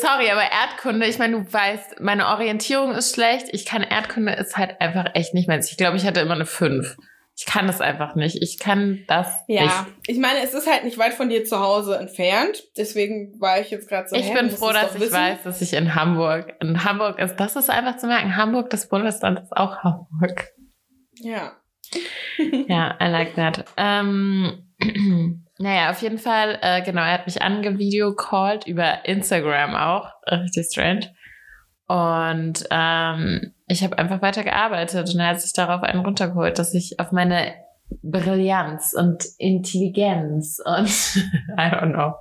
sorry, aber Erdkunde, ich meine, du weißt, meine Orientierung ist schlecht. Ich kann Erdkunde ist halt einfach echt nicht meins. Ich glaube, ich hatte immer eine 5. Ich kann das einfach nicht. Ich kann das Ja, nicht. ich meine, es ist halt nicht weit von dir zu Hause entfernt. Deswegen war ich jetzt gerade so. Ich bin froh, dass ich wissen. weiß, dass ich in Hamburg, in Hamburg ist, das ist einfach zu merken. Hamburg, das Bundesland ist auch Hamburg. Ja. Ja, I like that. Ähm, [CLEARS THROAT] naja, auf jeden Fall, äh, genau, er hat mich angevideocallt über Instagram auch. Äh, Richtig strange. Und ähm, ich habe einfach weiter gearbeitet und er hat sich darauf einen runtergeholt, dass ich auf meine Brillanz und Intelligenz und [LAUGHS] I don't know.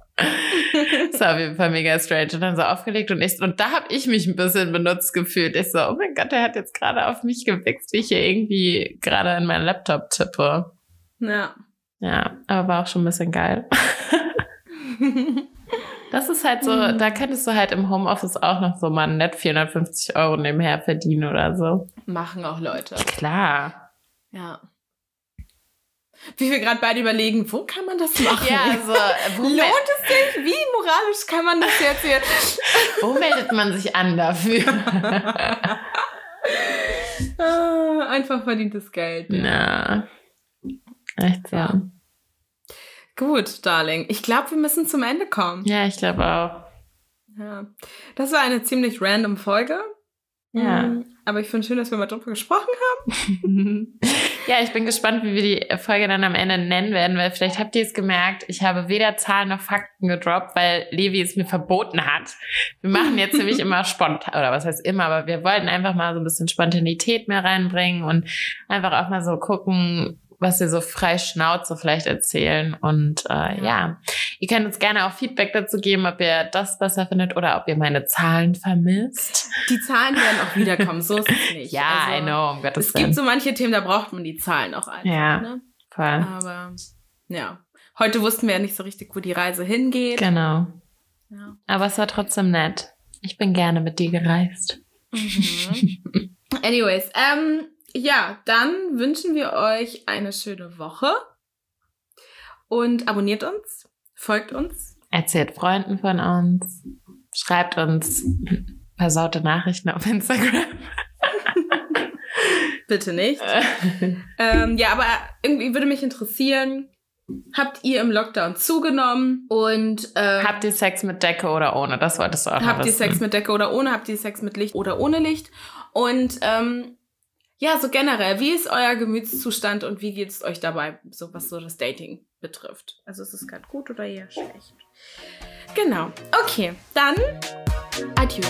Das war auf jeden Fall mega strange und dann so aufgelegt und ich und da habe ich mich ein bisschen benutzt gefühlt. Ich so, oh mein Gott, der hat jetzt gerade auf mich gewichst, wie ich hier irgendwie gerade in meinen Laptop tippe. Ja. Ja, aber war auch schon ein bisschen geil. [LAUGHS] Das ist halt so, Mhm. da könntest du halt im Homeoffice auch noch so mal nett 450 Euro nebenher verdienen oder so. Machen auch Leute. Klar. Ja. Wie wir gerade beide überlegen, wo kann man das machen? Ja, also, wo, Lohnt es sich? Wie moralisch kann man das jetzt hier? [LAUGHS] wo meldet man sich an dafür? [LAUGHS] Ah, einfach verdientes Geld. Na. Echt so. Ja. Gut, Darling. Ich glaube, wir müssen zum Ende kommen. Ja, ich glaube auch. Ja. Das war eine ziemlich random Folge. Ja. Mhm. Aber ich finde schön, dass wir mal drüber gesprochen haben. [LAUGHS] Ja, ich bin gespannt, wie wir die Folge dann am Ende nennen werden, weil vielleicht habt ihr es gemerkt, ich habe weder Zahlen noch Fakten gedroppt, weil Levi es mir verboten hat. Wir machen jetzt nämlich immer [LAUGHS] spontan, oder was heißt immer, aber wir wollten einfach mal so ein bisschen Spontanität mehr reinbringen und einfach auch mal so gucken, was wir so frei Schnauze vielleicht erzählen. Und äh, ja, ihr könnt uns gerne auch Feedback dazu geben, ob ihr das besser findet oder ob ihr meine Zahlen vermisst. Die Zahlen werden auch wiederkommen, so ist es [LAUGHS] nicht. Ja, Also, I know, um Gottes Es Willen. gibt so manche Themen, da braucht man die Zahlen auch einfach. Ja. Ne? Voll. Aber ja, heute wussten wir ja nicht so richtig, wo die Reise hingeht. Genau. Ja. Aber es war trotzdem nett. Ich bin gerne mit dir gereist. Mhm. Anyways, ähm, ja, dann wünschen wir euch eine schöne Woche und abonniert uns, folgt uns. Erzählt Freunden von uns. Schreibt uns versaute Nachrichten auf Instagram. [LAUGHS] Bitte nicht. [LAUGHS] Ähm, ja, aber irgendwie würde mich interessieren, habt ihr im Lockdown zugenommen und ähm, Habt ihr Sex mit Decke oder ohne? Das wolltest du auch noch habt ihr. Sex mit Decke oder ohne? Habt ihr Sex mit Licht oder ohne Licht? Und ähm, ja, so generell, wie ist euer Gemütszustand und wie geht es euch dabei, so was so das Dating betrifft? Also ist es gerade gut oder eher schlecht? Genau. Okay, dann adieu.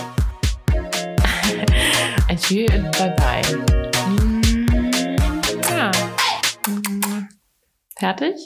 [LAUGHS] adieu und bye bye. Ja. Fertig?